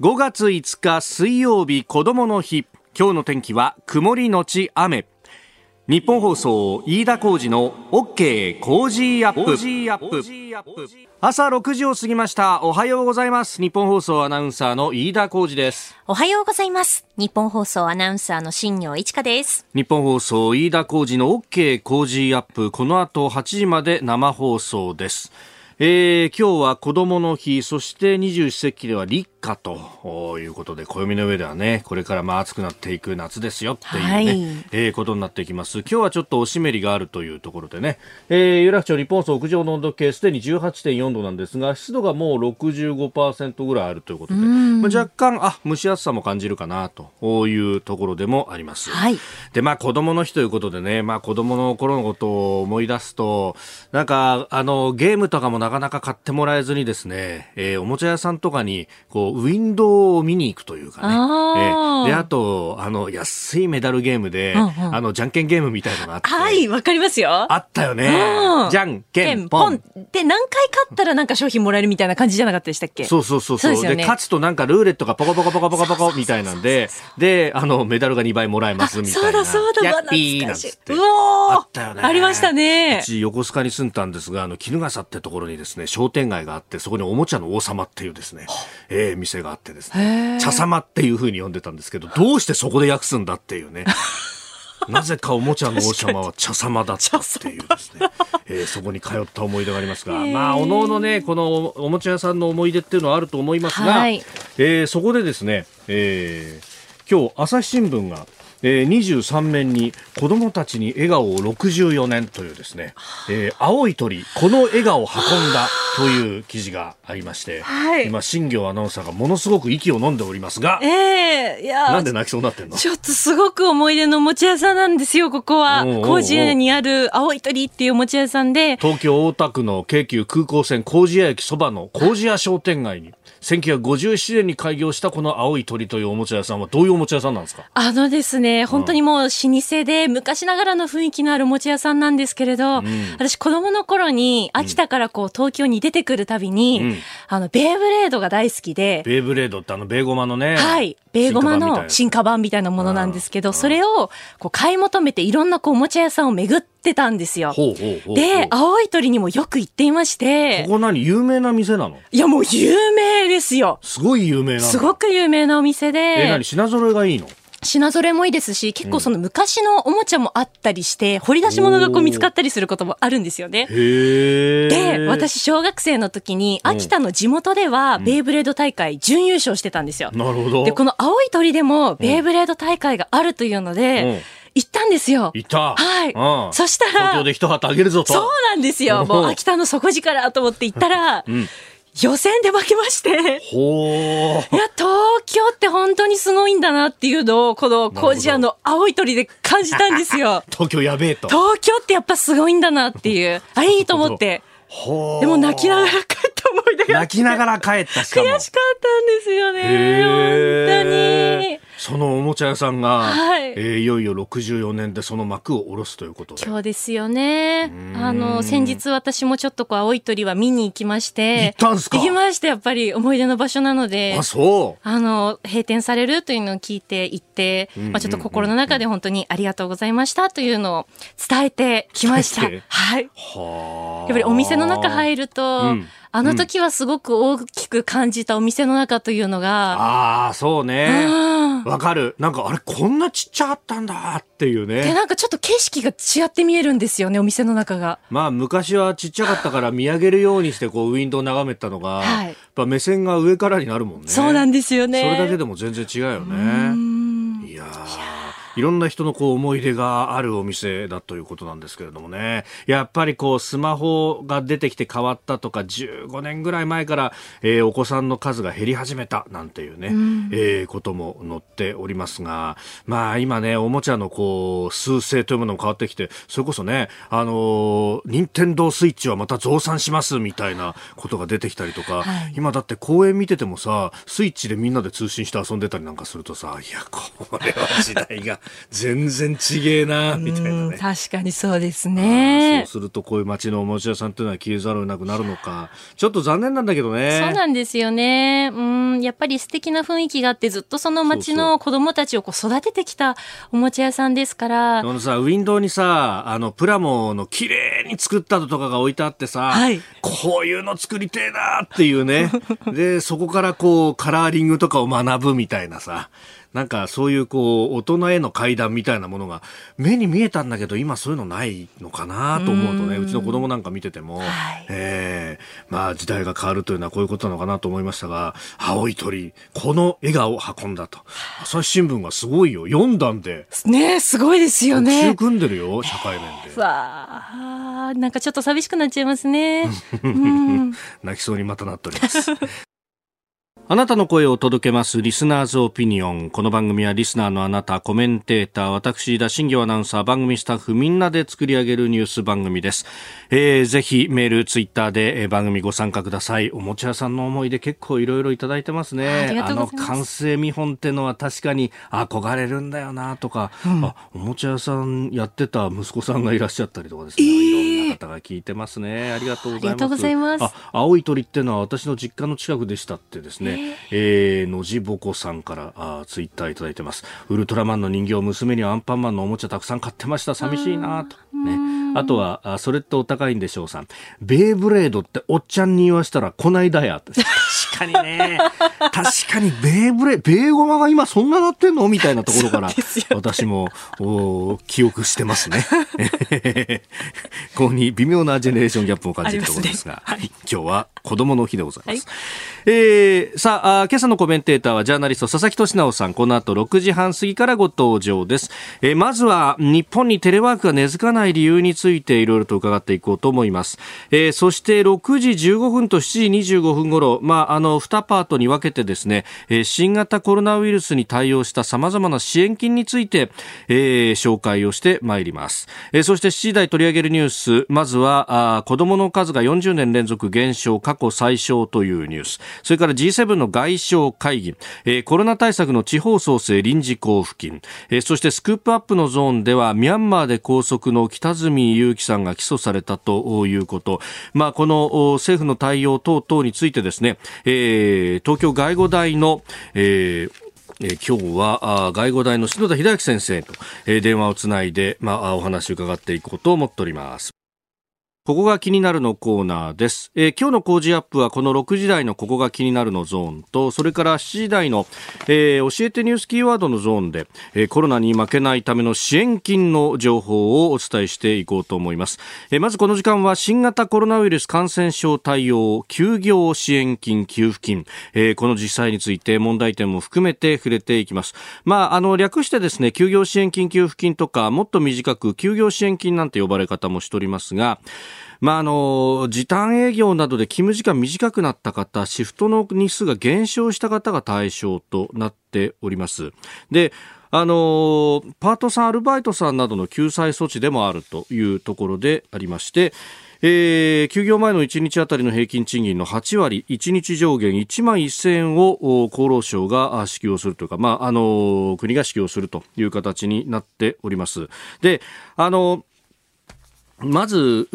5月5日水曜日子供の日。今日の天気は曇りのち雨。日本放送飯田浩二の OK コージーアップ。朝6時を過ぎました。おはようございます。ニッポン放送アナウンサーの飯田浩司です。おはようございます。ニッポン放送アナウンサーの新行市佳です。日本放送飯田浩二の OK コージーアップ。この後8時まで生放送です。えー、今日は子供の日、そして二十四節気では立夏ということで、暦の上ではね、これからまあ暑くなっていく夏ですよっていうね、はい、えー、ことになっていきます。今日はちょっとお湿りがあるというところでね、えー、有楽町日本総屋上の温度計すでに18.4度なんですが、湿度がもう65%ぐらいあるということで、まあ、若干、あ、蒸し暑さも感じるかなというところでもあります。はい、で、まあ子供の日ということでね、まあ子供の頃のことを思い出すと、なんか、あの、ゲームとかもなかなか買ってもらえずにですね、えー、おもちゃ屋さんとかに、こう、ウィンドウを見に行くというかね。あえー、で、あと、あの、安いメダルゲームで、うんうん、あの、じゃんけんゲームみたいのがあって。はい、わかりますよ。あったよね。じゃんけんぽん。で、何回勝ったらなんか商品もらえるみたいな感じじゃなかったでしたっけ？そうそうそうそう。で、ね、勝つとなんかルーレットがポコポコポコポコポコみたいなんで、で、あの、メダルが2倍もらえますみたいな。そうだそうだ、やっぴーなんつって。あったよね。ありましたね。うち横須賀に住んだんですが、あの、衣笠ってところにですね、商店街があって、そこにおもちゃの王様っていうですね、えー、店があってですね、茶様っていうふうに呼んでたんですけど、どうしてそこで訳すんだっていうね。なぜかおもちゃの王様は茶様だったっていうですね、えー、そこに通った思い出がありますが、まあ、おのおのね、このおもちゃ屋さんの思い出っていうのはあると思いますが、はい、えー、そこでですね、えー、今日朝日新聞がえー、23面に子供たちに笑顔を64年というですね、えー、青い鳥、この笑顔を運んだという記事がありまして、はい、今、新業アナウンサーがものすごく息を飲んでおりますが、ええー、いやなんで泣きそうになってんの？ちょっとすごく思い出のおもちゃ屋さんなんですよ、ここは。工事屋にある青い鳥っていうおもちゃ屋さんで。東京大田区の京急空港線工事屋駅そばの工事屋商店街に。1957年に開業したこの青い鳥というおもちゃ屋さんはどういうおもちゃ屋さんなんですか？あのですね、本当にもう老舗で昔ながらの雰囲気のあるおもちゃ屋さんなんですけれど、うん、私子供の頃に秋田からこう東京に出てくるたびに、うん、あの、ベイブレードが大好きで。ベイブレードってあの、ベーゴマのね。はい。ベーゴマの進化版みたいなものなんですけど、それをこう買い求めていろんなこうおもちゃ屋さんを巡ってたんですよ。で、青い鳥にもよく行っていまして。ここ何有名な店なの？いやもう有名ですよ。すごい有名なすごく有名なお店で。え、何品揃えがいいの？品揃えもいいですし、結構その昔のおもちゃもあったりして、掘り出し物がこう見つかったりすることもあるんですよね。で、私小学生の時に、秋田の地元では、ベイブレード大会準優勝してたんですよ。なるほど。で、この青い鳥でも、ベイブレード大会があるというので、行ったんですよ。行ったはい。うん、そしたら、東京で一旗あげるぞと。そうなんですよ。もう秋田の底力と思って行ったら、うん予選で負けまして。ほいや、東京って本当にすごいんだなっていうのを、この工事屋の青い鳥で感じたんですよ。東京やべえと。東京ってやっぱすごいんだなっていう。あ、いいと思って。でも泣きながら帰った思い出が泣きながら帰ったしかも。悔しかったんですよね。本当に。そのおもちゃ屋さんが、はい、えー、いよいよ64年でその幕を下ろすということで。今日ですよね。あの、先日私もちょっとこう、青い鳥は見に行きまして。行ったんすか？行きまして、やっぱり思い出の場所なので。あ、そう。あの、閉店されるというのを聞いて行って、まあちょっと心の中で本当にありがとうございましたというのを伝えてきました。はい。はやっぱりお店の中入ると、うんあの時はすごく大きく感じたお店の中というのが。ああ、そうね。わかる。なんか、あれ、こんなちっちゃかったんだっていうね。で、なんかちょっと景色が違って見えるんですよね、お店の中が。まあ、昔はちっちゃかったから見上げるようにして、こう、ウィンドウ眺めたのが、はい、やっぱ目線が上からになるもんね。そうなんですよね。それだけでも全然違うよね。いやー。いろんな人のこう思い出があるお店だということなんですけれどもね。やっぱりこうスマホが出てきて変わったとか15年ぐらい前から、えー、お子さんの数が減り始めたなんていうね、うん、えー、ことも載っておりますが、まあ今ね、おもちゃのこう、数勢というものも変わってきて、それこそね、あのー、任天堂スイッチはまた増産しますみたいなことが出てきたりとか、はい、今だって公園見ててもさ、スイッチでみんなで通信して遊んでたりなんかするとさ、いや、これは時代が全然ちげえな、みたいなね。確かにそうですね。そうするとこういう街のおもちゃ屋さんっていうのは消えざるをなくなるのか。ちょっと残念なんだけどね。そうなんですよね。うん、やっぱり素敵な雰囲気があって、ずっとその街の子供たちをこう育ててきたおもちゃ屋さんですから。あのさ、ウィンドウにさ、あの、プラモの綺麗に作ったのとかが置いてあってさ、はい、こういうの作りてえなっていうね。で、そこからこう、カラーリングとかを学ぶみたいなさ。なんかそういうこう、大人への階段みたいなものが目に見えたんだけど、今そういうのないのかなと思うとね、うちの子供なんか見てても、はい、ええー、まあ時代が変わるというのはこういうことなのかなと思いましたが、青い鳥、この笑顔を運んだと。朝日新聞がすごいよ。読んだんで。ねすごいですよね。特集組んでるよ、社会面で。わあ、なんかちょっと寂しくなっちゃいますね。うん、泣きそうにまたなっております。あなたの声を届けますリスナーズオピニオン。この番組はリスナーのあなた、コメンテーター、私、田新業アナウンサー、番組スタッフみんなで作り上げるニュース番組です。えー、ぜひメール、ツイッターで、えー、番組ご参加ください。おもちゃ屋さんの思い出結構いろいろいただいてますね。あの完成見本ってのは確かに憧れるんだよなとか、うん、あ、おもちゃ屋さんやってた息子さんがいらっしゃったりとかですね。えー、方が聞いてますね。ありがとうございます。ありがとうございます。あ、青い鳥ってのは私の実家の近くでしたってですね。えー、のじぼこさんからあツイッターいただいてます。ウルトラマンの人形、娘にはアンパンマンのおもちゃたくさん買ってました。寂しいなと。ね。あとは、あそれってお高いんでしょうさん。ベイブレードっておっちゃんに言わしたらこないだや。確かにね。確かにベイブレ、ベイゴマが今そんななってんの？みたいなところから、私も、お記憶してますね。ここに微妙なジェネレーションギャップを感じるところですが、すねはい、今日は子供の日でございます。はい、えー、さああ、今朝のコメンテーターはジャーナリスト佐々木俊直さん、この後6時半過ぎからご登場です。えー、まずは日本にテレワークが根付かない理由についていろいろと伺っていこうと思います。えー、そして6時15分と7時25分頃、まあ、あの、の2パートに分けてですね、え、新型コロナウイルスに対応した様々な支援金について、えー、紹介をしてまいります。え、そして7時台取り上げるニュース、まずは、あ子供の数が40年連続減少、過去最小というニュース。それから G7 の外相会議、え、コロナ対策の地方創生臨時交付金、え、そしてスクープアップのゾーンではミャンマーで拘束の北角裕樹さんが起訴されたということ、まあ、この政府の対応等々についてですね、えー、東京外語大の、えーえ、今日は外語大の篠田秀明先生と、え、電話をつないで、まあ、お話を伺っていこうと思っております。ここが気になるのコーナーです。えー、今日の工事アップはこの6時台のここが気になるのゾーンと、それから7時台の、えー、教えてニュースキーワードのゾーンで、えー、コロナに負けないための支援金の情報をお伝えしていこうと思います。え、まずこの時間は新型コロナウイルス感染症対応休業支援金給付金、え、この実際について問題点も含めて触れていきます。まあ、あの、略してですね、休業支援金給付金とか、もっと短く休業支援金なんて呼ばれ方もしておりますが、まあ、あの時短営業などで勤務時間短くなった方シフトの日数が減少した方が対象となっておりますであのパートさんアルバイトさんなどの救済措置でもあるというところでありましてえー、休業前の1日あたりの平均賃金の8割、1日上限1万1000円を厚労省が支給をするというか、まあ、あの国が支給をするという形になっております。で、あのまず、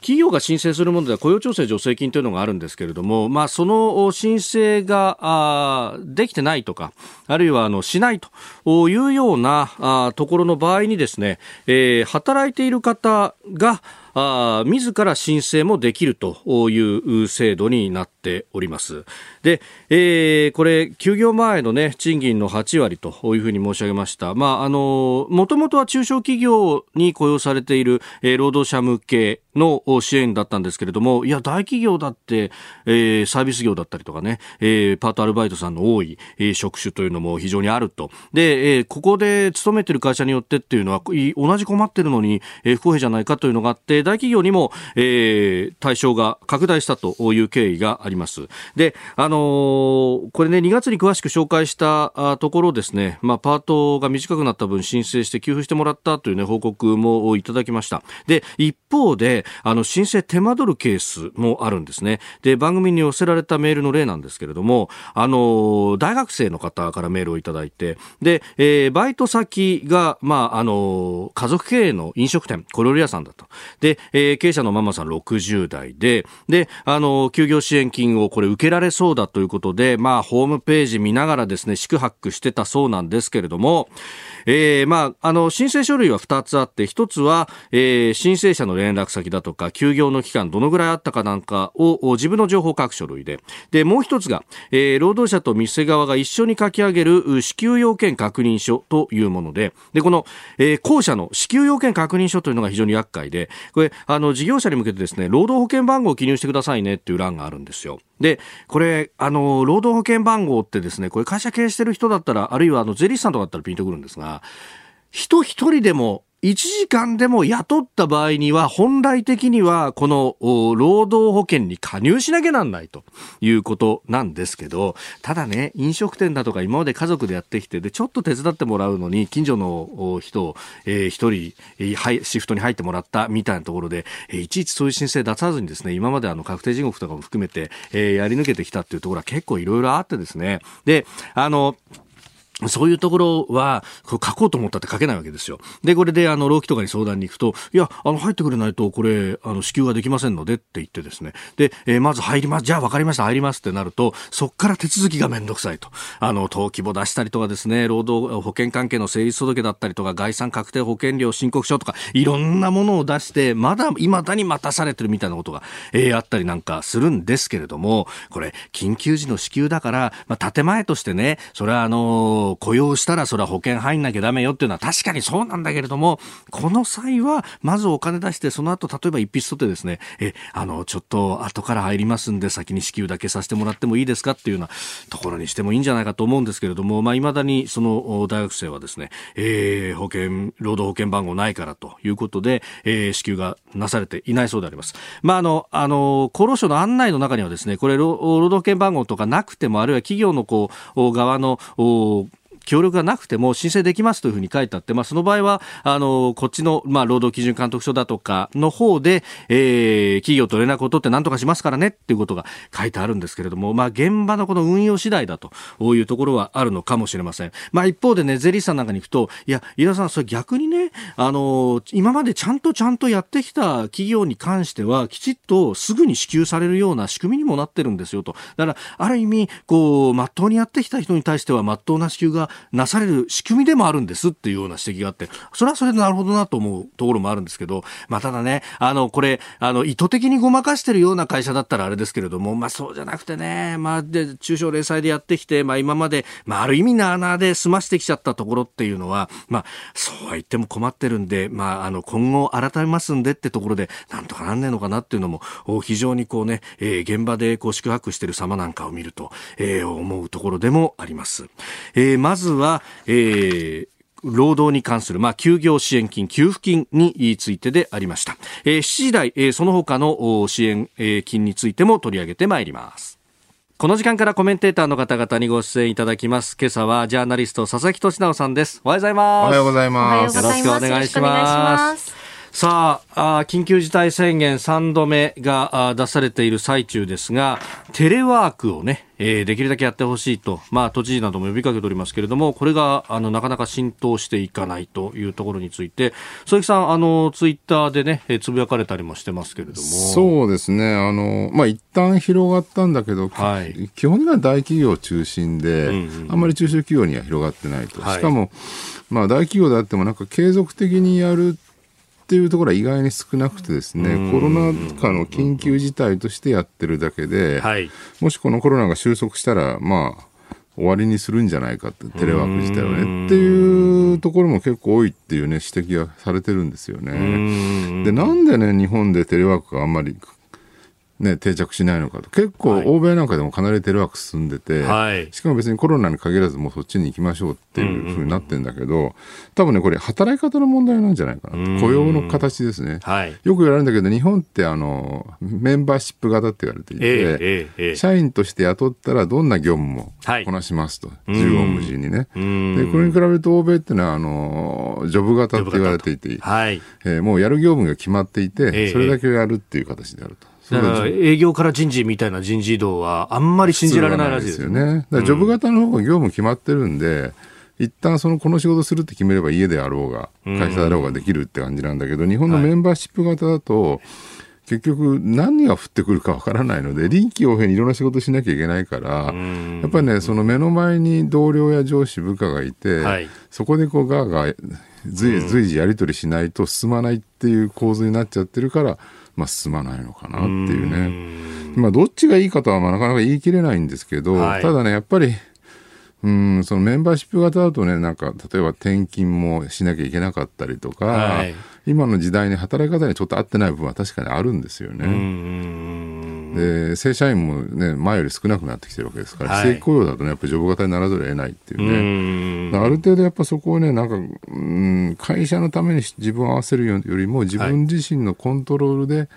企業が申請するものでは雇用調整助成金というのがあるんですけれども、まあ、その申請ができてないとか、あるいはあのしないというようなところの場合にですね、えー、働いている方があ自ら申請もできるという制度になっております。で、えー、これ、休業前のね、賃金の8割というふうに申し上げました。まあ、あの、もともとは中小企業に雇用されている、えー、労働者向けの支援だったんですけれども、いや、大企業だって、えー、サービス業だったりとかね、えー、パートアルバイトさんの多い、えー、職種というのも非常にあると。で、えー、ここで勤めてる会社によってっていうのは、同じ困ってるのに、えー、不公平じゃないかというのがあって、大企業にも、えー、対象が拡大したという経緯があります。で、あのー、これね、2月に詳しく紹介したところですね、まあ、パートが短くなった分申請して給付してもらったというね、報告もいただきました。で、一方で、あの申請手間取るケースもあるんですね。で番組に寄せられたメールの例なんですけれどもあの大学生の方からメールをいただいてで、えー、バイト先が、まあ、あの家族経営の飲食店小料理屋さんだと。で、えー、経営者のママさん60代でであの休業支援金をこれ受けられそうだということで、まあ、ホームページ見ながらですね宿泊してたそうなんですけれどもえー、まあ、あの、申請書類は2つあって、1つは、えー、申請者の連絡先だとか、休業の期間どのぐらいあったかなんかを自分の情報を書く書類で、で、もう1つが、えー、労働者と店側が一緒に書き上げる支給要件確認書というもので、で、この、えー、後者の支給要件確認書というのが非常に厄介で、これ、あの、事業者に向けてですね、労働保険番号を記入してくださいねっていう欄があるんですよ。で、これ、あの、労働保険番号ってですね、これ会社経営してる人だったら、あるいはあの、税理士さんとかだったらピンとくるんですが、人一人でも1時間でも雇った場合には、本来的には、この労働保険に加入しなきゃなんないということなんですけど、ただね、飲食店だとか今まで家族でやってきて、で、ちょっと手伝ってもらうのに、近所の人を、え、一人、シフトに入ってもらったみたいなところで、いちいちそういう申請出さずにですね、今まであの、確定地獄とかも含めて、やり抜けてきたっていうところは結構いろいろあってですね、で、あの、そういうところは、書こうと思ったって書けないわけですよ。で、これで、あの、労基とかに相談に行くと、いや、あの、入ってくれないと、これ、あの、支給ができませんのでって言ってですね。で、えー、まず入ります。じゃあ分かりました、入りますってなると、そっから手続きがめんどくさいと。あの、登記簿出したりとかですね、労働保険関係の成立届だったりとか、概算確定保険料申告書とか、いろんなものを出して、まだ、未だに待たされてるみたいなことが、えー、あったりなんかするんですけれども、これ、緊急時の支給だから、まあ、建前としてね、それはあの、雇用したらそれは保険入んなきゃダメよっていうのは確かにそうなんだけれども、この際は、まずお金出して、その後、例えば一筆取ってですね、え、あの、ちょっと後から入りますんで、先に支給だけさせてもらってもいいですかっていうようなところにしてもいいんじゃないかと思うんですけれども、まあ、未だにその大学生はですね、えー、保険、労働保険番号ないからということで、えー、支給がなされていないそうであります。まあ、あの、あの、厚労省の案内の中にはですね、これ、労働保険番号とかなくても、あるいは企業のこう、側の、協力がなくても申請できますというふうに書いてあって、まあ、その場合は、あの、こっちの、まあ、労働基準監督署だとかの方で、えー、企業と連絡を取って何とかしますからねっていうことが書いてあるんですけれども、まあ、現場のこの運用次第だというところはあるのかもしれません。まあ、一方でね、ゼリーさんなんかに行くと、いや、飯田さん、それ逆にね、あの、今までちゃんとちゃんとやってきた企業に関しては、きちっとすぐに支給されるような仕組みにもなってるんですよと。だから、ある意味、こう、まっとうにやってきた人に対しては、まっとうな支給がなされる仕組みでもあるんですっていうような指摘があって、それはそれでなるほどなと思うところもあるんですけど、まあ、ただね、あの、これ、あの、意図的にごまかしてるような会社だったらあれですけれども、まあ、そうじゃなくてね、まあ、で、中小零細でやってきて、まあ、今まで、まあ、ある意味な穴で済ましてきちゃったところっていうのは、まあ、そうは言っても困ってるんで、まあ、あの、今後改めますんでってところで、なんとかなんねえのかなっていうのも、非常にこうね、えー、現場でこう宿泊してる様なんかを見ると、えー、思うところでもあります。えー、まずは、えー、労働に関する、まあ、休業支援金、給付金についてでありました。えー、7時台、えー、その他の支援、えー、金についても取り上げてまいります。この時間からコメンテーターの方々にご出演いただきます。今朝はジャーナリスト佐々木俊直さんです。おはようございます。おはようございます。よろしくお願いします。さあ緊急事態宣言3度目が出されている最中ですが、テレワークをね、えー、できるだけやってほしいと、まあ、都知事なども呼びかけておりますけれども、これがあのなかなか浸透していかないというところについて、鈴木さん、あのツイッターでね、つぶやかれたりもしてますけれども。そうですね、あのまあ一旦広がったんだけど、はい、基本的には大企業中心で、うんうん、あんまり中小企業には広がってないと。しかも、まあ、大企業であっても、なんか継続的にやるっていうところは意外に少なくてですね、コロナ禍の緊急事態としてやってるだけで、はい、もしこのコロナが収束したら、まあ、終わりにするんじゃないかって、テレワーク自体はね。っていうところも結構多いっていうね、指摘がされてるんですよね。で、なんでね、日本でテレワークがあんまりね、定着しないのかと。結構、欧米なんかでもかなりテレワーク進んでて、はい、しかも別にコロナに限らずもうそっちに行きましょうっていうふうになってるんだけど、多分ね、これ働き方の問題なんじゃないかなと。雇用の形ですね。はい、よく言われるんだけど、日本ってあの、メンバーシップ型って言われていて、えーえー、社員として雇ったらどんな業務もこなしますと。縦横無尽にね。で、これに比べると欧米っていうのは、あの、ジョブ型って言われていて、はいえー、もうやる業務が決まっていて、それだけをやるっていう形であると。だから営業から人事みたいな人事異動はあんまり信じられないらしいですよね。だからジョブ型の方が業務決まってるんで、一旦そのこの仕事するって決めれば家であろうが会社だろうができるって感じなんだけど、日本のメンバーシップ型だと、結局何が降ってくるかわからないので臨機応変にいろんな仕事しなきゃいけないからやっぱりねその目の前に同僚や上司部下がいて、はい、そこでこうガーガー随随時やり取りしないと進まないっていう構図になっちゃってるからまあ、進まないのかなっていうね。まあ、どっちがいいかとはまあなかなか言い切れないんですけど、はい、ただね、やっぱり、うん、そのメンバーシップ型だとね、なんか、例えば転勤もしなきゃいけなかったりとか、はい、今の時代に働き方にちょっと合ってない部分は確かにあるんですよね。で、正社員もね、前より少なくなってきてるわけですから、はい、非正規雇用だとね、やっぱりジョブ型にならざるを得ないっていうね。うある程度やっぱそこをね、なんか、うん、会社のために自分を合わせるよりも、自分自身のコントロールで、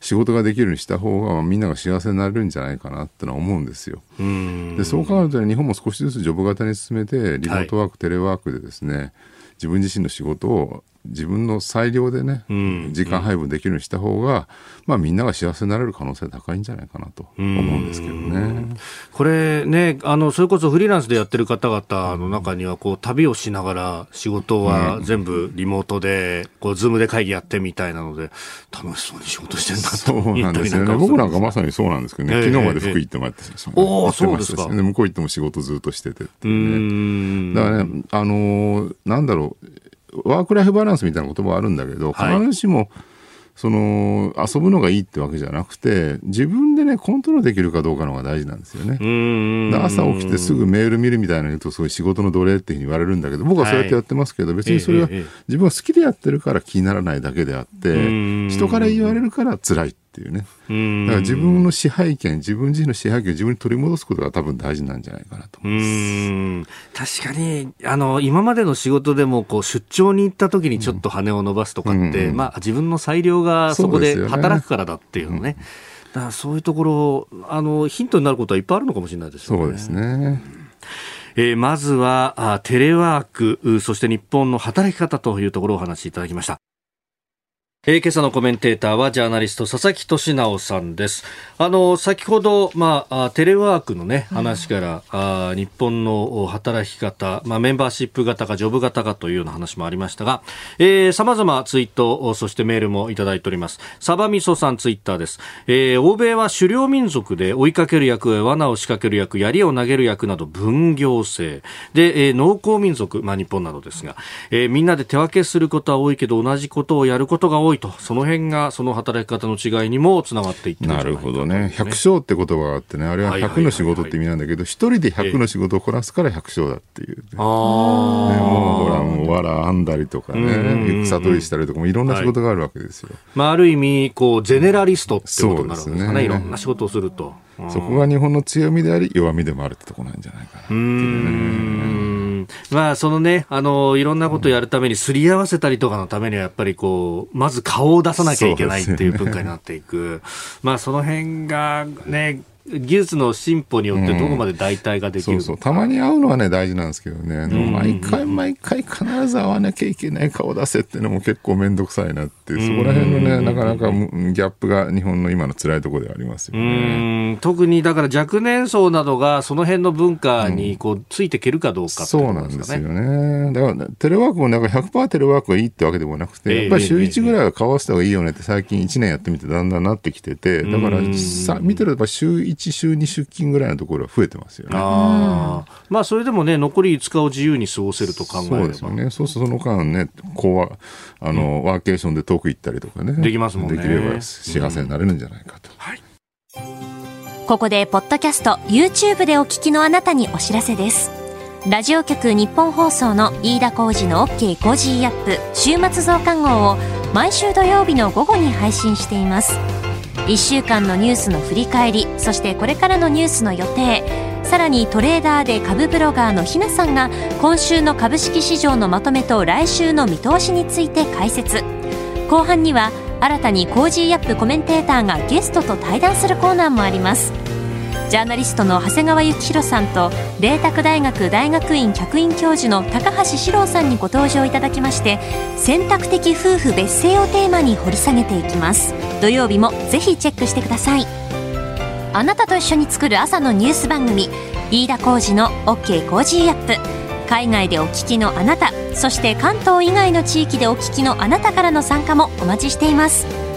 仕事ができるようにした方がみんなが幸せになれるんじゃないかなってのは思うんですよ。でそう考えると、ね、日本も少しずつジョブ型に進めてリモートワーク、はい、テレワークでですね自分自身の仕事を自分の裁量でね、うん、時間配分できるようにした方が、まあみんなが幸せになれる可能性高いんじゃないかなと思うんですけどね。これね、あの、それこそフリーランスでやってる方々の中には、こう、旅をしながら仕事は全部リモートで、こう、ズームで会議やってみたいなので、楽しそうに仕事してんだそうなんですよね。僕なんかまさにそうなんですけどね、昨日まで福井行ってもらって、えー、おおそうですか。向こう行っても仕事ずっとしててってね。だからね、あのー、なんだろう、ワークライフバランスみたいな言葉あるんだけど、必ずしも、その遊ぶのがいいってわけじゃなくて自分でねコントロールできるかどうかのが大事なんですよね。朝起きてすぐメール見るみたいなの言うとそういう仕事の奴隷っていうふうに言われるんだけど僕はそうやってやってますけど、はい、別にそれは自分は好きでやってるから気にならないだけであって人から言われるから辛い。っていうね。だから自分の支配権、自分自身の支配権を自分に取り戻すことが多分大事なんじゃないかなと思います。確かに、あの、今までの仕事でも、こう、出張に行った時にちょっと羽を伸ばすとかって、うん、まあ、自分の裁量がそこで働くからだっていうのね。だからそういうところ、あの、ヒントになることはいっぱいあるのかもしれないですね。そうですね。えー、まずはあテレワークそして日本の働き方というところをお話しいただきましたえー、今朝のコメンテーターはジャーナリスト佐々木俊直さんです。あの先ほどまあテレワークのね話から、うん、あ日本の働き方まあメンバーシップ型かジョブ型かというような話もありましたが、えー、様々ツイートそしてメールもいただいております。サバミソさんツイッターです。えー、欧米は狩猟民族で追いかける役、罠を仕掛ける役、槍を投げる役など分業制で、えー、農耕民族まあ日本などですが、えー、みんなで手分けすることは多いけど同じことをやることが多い多いと、その辺がその働き方の違いにもつながっていってなるほどね、百姓って言葉があってね、あれは百の仕事って意味なんだけど、一、人で百の仕事をこなすから百姓だっていう、ね、あね、もうほら、もうわら編んだりとかね、草取りしたりとか、もいろんな仕事があるわけですよ。はい、まあ、ある意味、こう、ゼネラリストってことになるんですかね、ね。いろんな仕事をすると。そこが日本の強みであり、弱みでもあるってとこなんじゃないかなっていうね。まあ、そのね、あの、いろんなことをやるために、すり合わせたりとかのためには、やっぱりこう、まず顔を出さなきゃいけないっていう文化になっていく。まあ、その辺がね、技術の進歩によってどこまで代替ができる、うん、そうそう。たまに会うのはね大事なんですけどね、毎回毎回必ず会わなきゃいけない顔出せっていうのも結構面倒くさいなってそこら辺のねなかなかギャップが日本の今の辛いところではありますよね。特にだから若年層などがその辺の文化にこうついていけるかどうか、ね、そうなんですよね。だから、ね、テレワークもなんか100%テレワークがいいってわけでもなくて、やっぱり週1ぐらいは顔合わせた方がいいよねって最近1年やってみてだんだんなってきててだからさ見てると週1週2週金ぐらいのところは増えてますよね。あまあ、それでもね、残り5日を自由に過ごせると考えればそうですよね、そうするとその間ね、こうはあの、うん、ワーケーションで遠く行ったりとかね、できますもんね。できれば幸せになれるんじゃないかと。うん、はいここで、ポッドキャスト、YouTube でお聞きのあなたにお知らせです。ラジオ局日本放送の飯田浩二の OK コージーアップ週末増刊号を毎週土曜日の午後に配信しています。1週間のニュースの振り返りそしてこれからのニュースの予定。さらにトレーダーで株ブロガーのひなさんが今週の株式市場のまとめと来週の見通しについて解説。後半には新たに Cozy up コメンテーターがゲストと対談するコーナーもあります。ジャーナリストの長谷川幸洋さんと麗澤大学大学院客員教授の高橋史郎さんにご登場いただきまして選択的夫婦別姓をテーマに掘り下げていきます。土曜日もぜひチェックしてください。あなたと一緒に作る朝のニュース番組飯田浩二の OK コージーアップ。海外でお聞きのあなたそして関東以外の地域でお聞きのあなたからの参加もお待ちしています。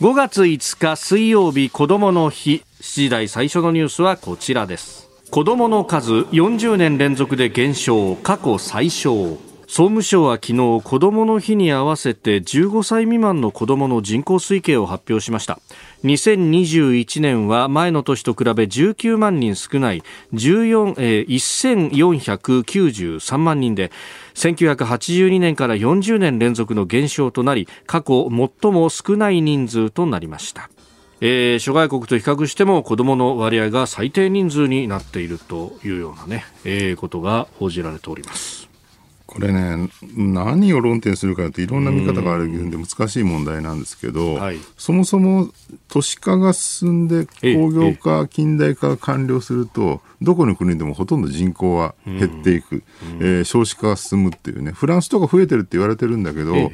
5月5日水曜日子どもの日。7時台最初のニュースはこちらです。子どもの数40年連続で減少過去最少。総務省は昨日子どもの日に合わせて15歳未満の子どもの人口推計を発表しました。2021年は前の年と比べ19万人少ない14、えー、1493万人で1982年から40年連続の減少となり過去最も少ない人数となりましたえー、諸外国と比較しても子どもの割合が最低人数になっているというようなね、えー、ことが報じられております。これね、何を論点するかっていろんな見方があるんで難しい問題なんですけど、はい、そもそも都市化が進んで工業化、近代化が完了すると、どこの国でもほとんど人口は減っていく、うん、えー、少子化が進むっていうね、フランスとか増えてるって言われてるんだけど、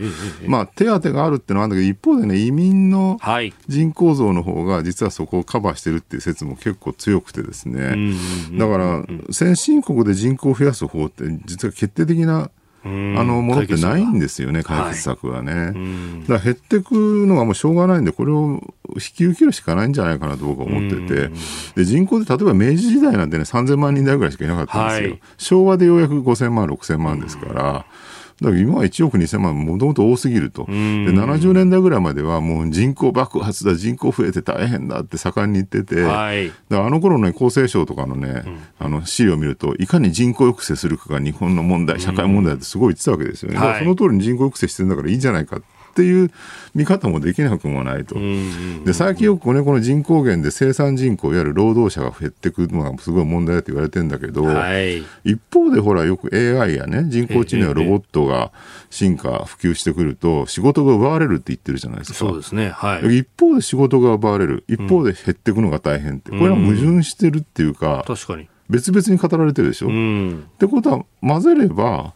まあ、手当があるってのはあるんだけど、一方でね、移民の人口増の方が実はそこをカバーしてるってい。う説も結構強くてですね、だから、先進国で人口を増やす方って、実は決定的なあのものってないんですよね、解決策はね。はい、だ減っていくのはもうしょうがないんで、これを引き受けるしかないんじゃないかなと僕は思ってて、で人口で例えば明治時代なんてね、3000万人台ぐらいしかいなかったんですよ。はい、昭和でようやく5000万、6000万ですから。だから今は1億2000万、もともと多すぎると。で、70年代ぐらいまではもう人口爆発だ、人口増えて大変だって盛んに言ってて、はい、だあの頃の、ね、厚生省とかのね、うん、あの資料を見ると、いかに人口抑制するかが日本の問題、社会問題ってすごい言ってたわけですよね。はい、その通りに人口抑制してるんだからいいんじゃないかっていう見方もできなくもないと。で最近よくねこの人口減で生産人口いわゆる労働者が減ってくるのがすごい問題だと言われてるんだけど、はい、一方でほらよく AI やね人工知能やロボットが進化普及してくると仕事が奪われるって言ってるじゃないですか。そうですね。はい。一方で仕事が奪われる一方で減っていくのが大変って、これは矛盾してるっていうか、確かに別々に語られてるでしょ。うん、ってことは混ぜれば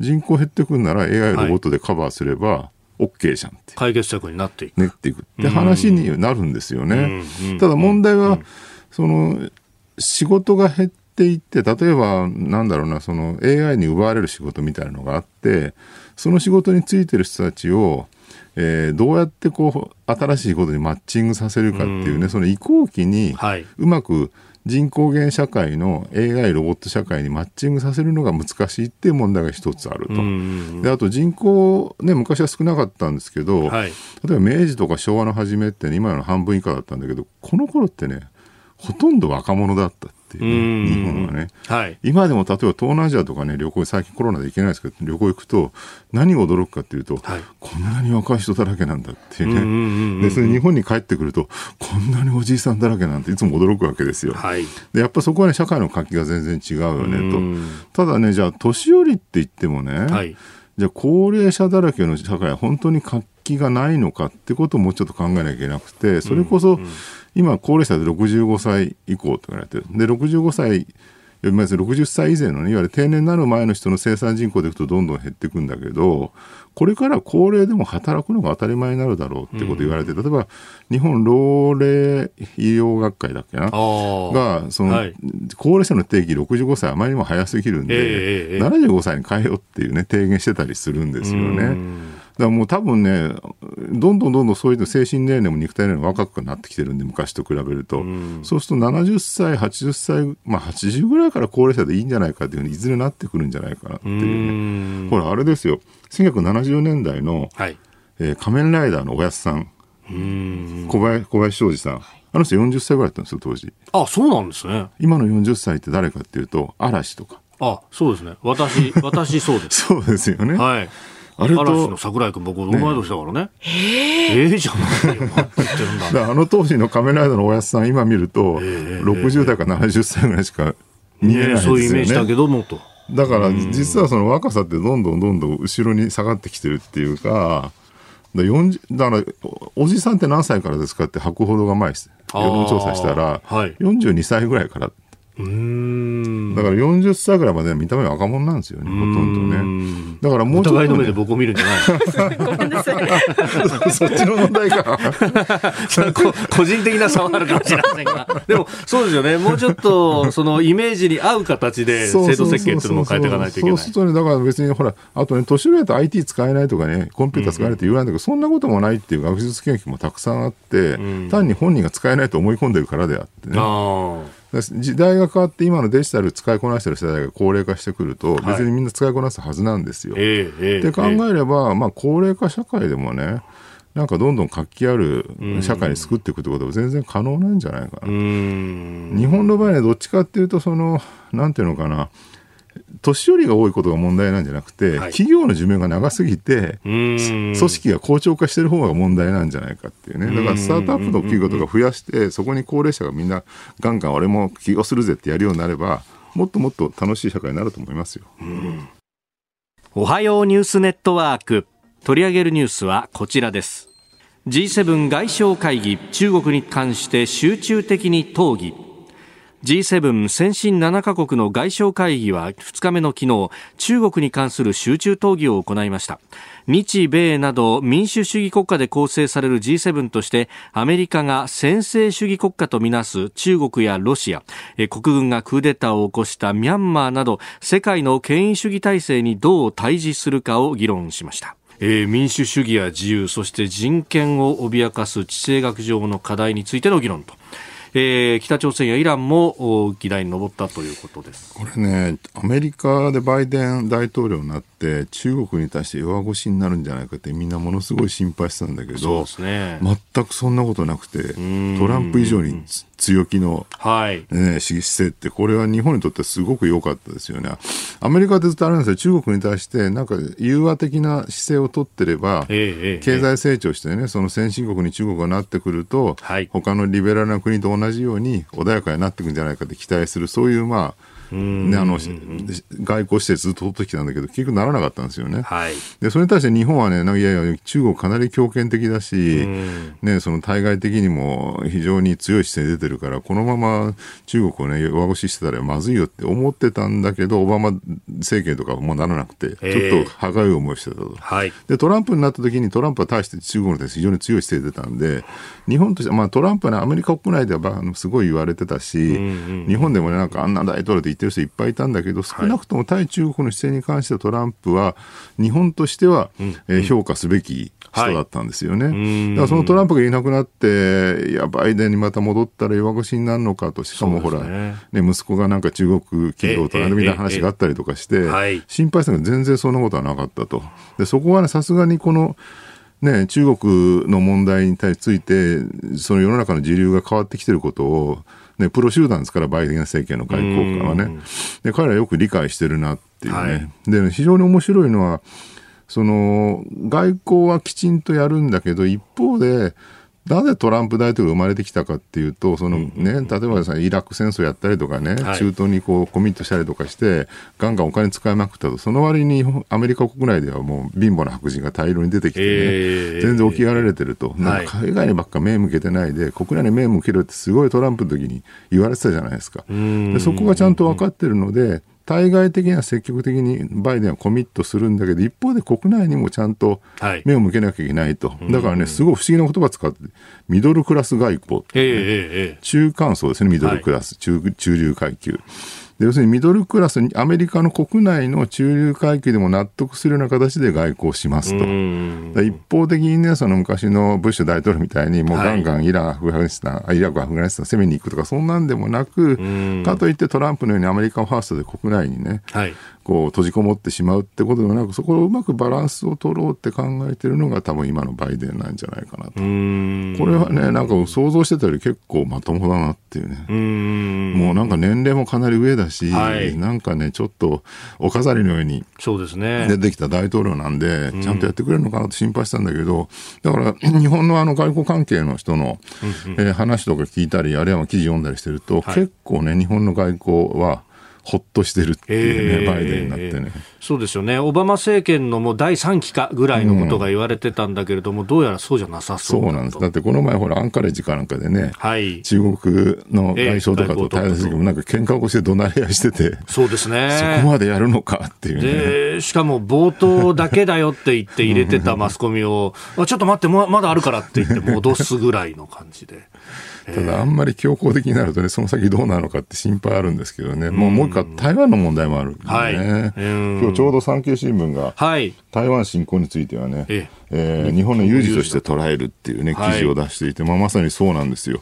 人口減ってくるなら AI ロボットでカバーすれば、はい OK じゃんって。解決策になっていく。ねっていくって話になるんですよね。ただ問題は、その仕事が減っていって例えばなんだろうなその AI に奪われる仕事みたいなのがあってその仕事についてる人たちをえー、どうやってこう新しいことにマッチングさせるかっていうね、うん、その移行期にうまく人口減社会の AI ロボット社会にマッチングさせるのが難しいっていう問題が一つあると。であと人口、ね、昔は少なかったんですけど、はい、例えば明治とか昭和の初めって、ね、今の半分以下だったんだけどこの頃ってねほとんど若者だったっていう、ね、日本はね、はい、今でも例えば東南アジアとかね旅行最近コロナで行けないですけど旅行行くと何が驚くかっていうと、はい、こんなに若い人だらけなんだっていうね。でそれ日本に帰ってくるとこんなにおじいさんだらけなんていつも驚くわけですよ。はい、でやっぱそこはね社会の活気が全然違うよねと。ただねじゃあ年寄りって言ってもね、はい、じゃあ高齢者だらけの社会は本当に活気がないのかってことをもうちょっと考えなきゃいけなくてそれこそ、うんうん今、高齢者で65歳以降と言われてる。で、65歳、まず60歳以前のね、いわゆる定年になる前の人の生産人口でいくとどんどん減っていくんだけど、これから高齢でも働くのが当たり前になるだろうってこと言われて、例えば日本老齢医療学会だっけな、が、その、はい、高齢者の定義65歳あまりにも早すぎるんで、えー、75歳に変えようっていうね、提言してたりするんですよね。だからもう多分ね、どんどんどんどんそういう精神年齢も肉体年齢も若くなってきてるんで、昔と比べると。うん、そうすると70歳、80歳、まあ80ぐらいから高齢者でいいんじゃないかっていうふうにいずれなってくるんじゃないかなっていうね。ほら、あれですよ。1970年代の、はい、えー、仮面ライダーのおやすさん。ん小林小林庄司さん。あの人40歳ぐらいだったんですよ、当時。あ、そうなんですね。今の40歳って誰かっていうと、嵐とか。あ、そうですね。私、私そうです。そうですよね。はい。あれと嵐の桜井君僕同い年だからね。え。えー、じゃないよ。あの当時の仮面ライダーのおやつさん今見ると、えー、60代か70歳ぐらいしか見えないですよね、そういうイメージだけどもと。だから実はその若さってどんどんどんどん後ろに下がってきてるっていうかだだからおじさんって何歳からですかって博報堂が前世論調査したら、はい、42歳ぐらいからうんだから40歳ぐらいまで見た目は若者なんですよね、ほとんどね。だからもうちょっと、ね、の目で僕を見るんじゃないごめんなさい。そっちの問題か。個人的な差はあるかもしれませんが。でも、そうですよね。もうちょっと、そのイメージに合う形で制度設計っていうのも変えていかないといけない。そうするとね、だから別にほら、あとね、年上だと IT 使えないとかね、コンピューター使えないって言わないんだけど、うんうん、そんなこともないっていう学術研究もたくさんあって、うん、単に本人が使えないと思い込んでるからであってね。時代が変わって今のデジタル使いこなしてる世代が高齢化してくると、別にみんな使いこなすはずなんですよ。はい、って考えれば、まあ、高齢化社会でもねなんかどんどん活気ある社会に作っていくってことは全然可能なんじゃないかな。日本の場合はどっちかっていうとそのなんていうのかな年寄りが多いことが問題なんじゃなくて、はい、企業の寿命が長すぎて、組織が好調化してる方が問題なんじゃないかっていうね、だからスタートアップの企業とか増やして、そこに高齢者がみんな、ガンガン俺も起業するぜってやるようになれば、もっともっと楽しい社会になると思いますよ。おはようニュースネットワーク。取り上げるニュースはこちらです。G7 外相会議、中国に関して集中的に討議。G7 先進7カ国の外相会議は2日目の昨日中国に関する集中討議を行いました。日米など民主主義国家で構成される G7 としてアメリカが専制主義国家とみなす中国やロシア国軍がクーデターを起こしたミャンマーなど世界の権威主義体制にどう対峙するかを議論しました。えー、民主主義や自由そして人権を脅かす地政学上の課題についての議論と。えー、北朝鮮やイランも議題に上ったということです。これね、アメリカでバイデン大統領になって、中国に対して弱腰になるんじゃないかって、みんなものすごい心配してたんだけど、ね、全くそんなことなくて、トランプ以上に強気の、はい。ね、姿勢って、これは日本にとってすごく良かったですよね。アメリカでずっとあるんですよ、中国に対して、なんか融和的な姿勢を取ってれば、経済成長してね、その先進国に中国がなってくると、はい、他のリベラルな国と同じように穏やかになっていくんじゃないかって期待する、そういう、まあ、ね、あの外交してずっと取ってきたんだけど、結局ならなかったんですよね。はい、でそれに対して日本はね、いやいや、中国かなり強権的だし、ね、その対外的にも非常に強い姿勢出てるから、このまま中国をね、弱腰してたらまずいよって思ってたんだけど、オバマ政権とかもならなくて、ちょっと歯がゆい思いしてたと。はい、で、トランプになった時にトランプは対して中国に対して非常に強い姿勢出たんで、日本としては、まあトランプはね、アメリカ国内ではすごい言われてたし、日本でもね、なんかあんな大統領でってる人いっぱいいたんだけど、少なくとも対中国の姿勢に関してトランプは、日本としては、えー、評価すべき人だったんですよね。はい、だからそのトランプがいなくなって、いや、バイデンにまた戻ったら弱腰になるのかと、しかもほら、ね、ね、息子がなんか中国企業とか、ね、みたいな話があったりとかして、心配したが全然そんなことはなかったと。で、そこはね、さすがにこの、ね、中国の問題に対ついて、その世の中の時流が変わってきてることを、ね、プロ集団ですから、バイデン政権の外交官はね。で、彼らよく理解してるなっていうね。はい、で、非常に面白いのは、その、外交はきちんとやるんだけど、一方で、なぜトランプ大統領が生まれてきたかっていうと、そのね、例えばさ、イラク戦争やったりとかね、はい、中東にこうコミットしたりとかして、ガンガンお金使いまくったと、その割にアメリカ国内ではもう貧乏な白人が大量に出てきてね、えー、全然起き上がられてると、なんか海外にばっか目向けてないで、国内に目向けるってすごいトランプの時に言われてたじゃないですか。でそこがちゃんと分かってるので、対外的には積極的にバイデンはコミットするんだけど、一方で国内にもちゃんと目を向けなきゃいけないと、はい、だからね、すごい不思議な言葉使って、ミドルクラス外交、ね、中間層ですね、ミドルクラス、はい、中中流階級。で要するにミドルクラスに、アメリカの国内の中流階級でも納得するような形で外交しますと。一方的にね、その昔のブッシュ大統領みたいに、もうガンガンイラン、アフガニスタン、はい、イラク、アフガニスタン攻めに行くとか、そんなんでもなく、かといってトランプのようにアメリカファーストで国内にね、はい、こう閉じこもってしまうってことではなく、そこをうまくバランスを取ろうって考えてるのが多分今のバイデンなんじゃないかなと。これはね、なんか想像してたより結構まともだなっていうね。うもうなんか年齢もかなり上だだし、はい、なんかね、ちょっとお飾りのように出てきた大統領なんで、ちゃんとやってくれるのかなと心配したんだけど、だから 日本のあの外交関係の人の、えー、話とか聞いたり、あるいは記事読んだりしてると、はい、結構ね、日本の外交は、ほっとしてるっていうね、えー、バイデンになってね。そうですよね、オバマ政権のもう第3期かぐらいのことが言われてたんだけれども、うん、どうやらそうじゃなさそうそうなんです、だってこの前、ほら、アンカレッジかなんかでね、はい、中国の外相とかと対談しても、なんか喧嘩を起こして怒鳴り合いしてて、そうですね。そこまでやるのかっていうね。でしかも冒頭だけだよって言って入れてたマスコミを、ちょっと待って、まだあるからって言って戻すぐらいの感じで。ただ、あんまり強硬的になるとね、その先どうなのかって心配あるんですけどね、もうもう一回、台湾の問題もあるんでね、はい、今日ちょうど産経新聞が、台湾侵攻についてはね、ええ。ー、日本の有事として捉えるっていうね、記事を出していて、まあ、まさにそうなんですよ。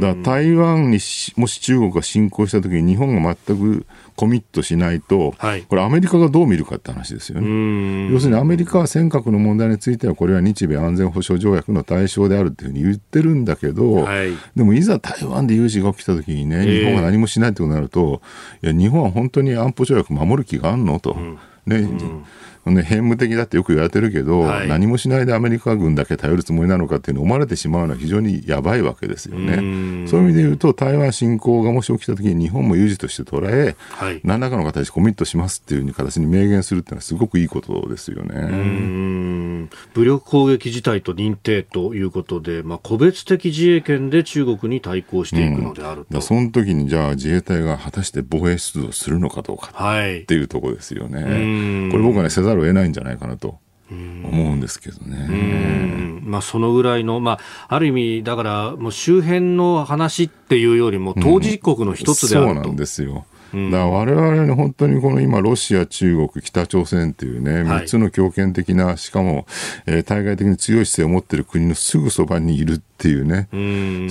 だから台湾にもし中国が侵攻したときに、日本が全くコミットしないと、はい、これ、アメリカがどう見るかって話ですよね。要するにアメリカは尖閣の問題については、これは日米安全保障条約の対象であるっていうふうに言ってるんだけど、はい、でもいざ台湾で有事が起きたときにね、日本が何もしないってことになると、いや、日本は本当に安保条約守る気があるの？と。うんね、うんね、変務的だってよく言われてるけど、はい、何もしないでアメリカ軍だけ頼るつもりなのかっていうのを思われてしまうのは非常にやばいわけですよね。そういう意味で言うと、台湾侵攻がもし起きたときに日本も有事として捉え、はい、何らかの形でコミットしますっていう形に明言するっていうのはすごくいいことですよね。武力攻撃事態と認定ということで、まあ、個別的自衛権で中国に対抗していくのであると。うん、その時にじゃあ自衛隊が果たして防衛出動するのかどうかっていうところですよね。これ僕はね、せざるを得ないんじゃないかなと。思うんですけどね。まあ、そのぐらいの、まあ、ある意味、だから、もう周辺の話っていうよりも、当事国の一つであると、うん、そうなんですよ。だから我々ね、本当にこの今、ロシア、中国、北朝鮮っていうね、3つの強権的な、しかも、えー、対外的に強い姿勢を持っている国のすぐそばにいるっていうね、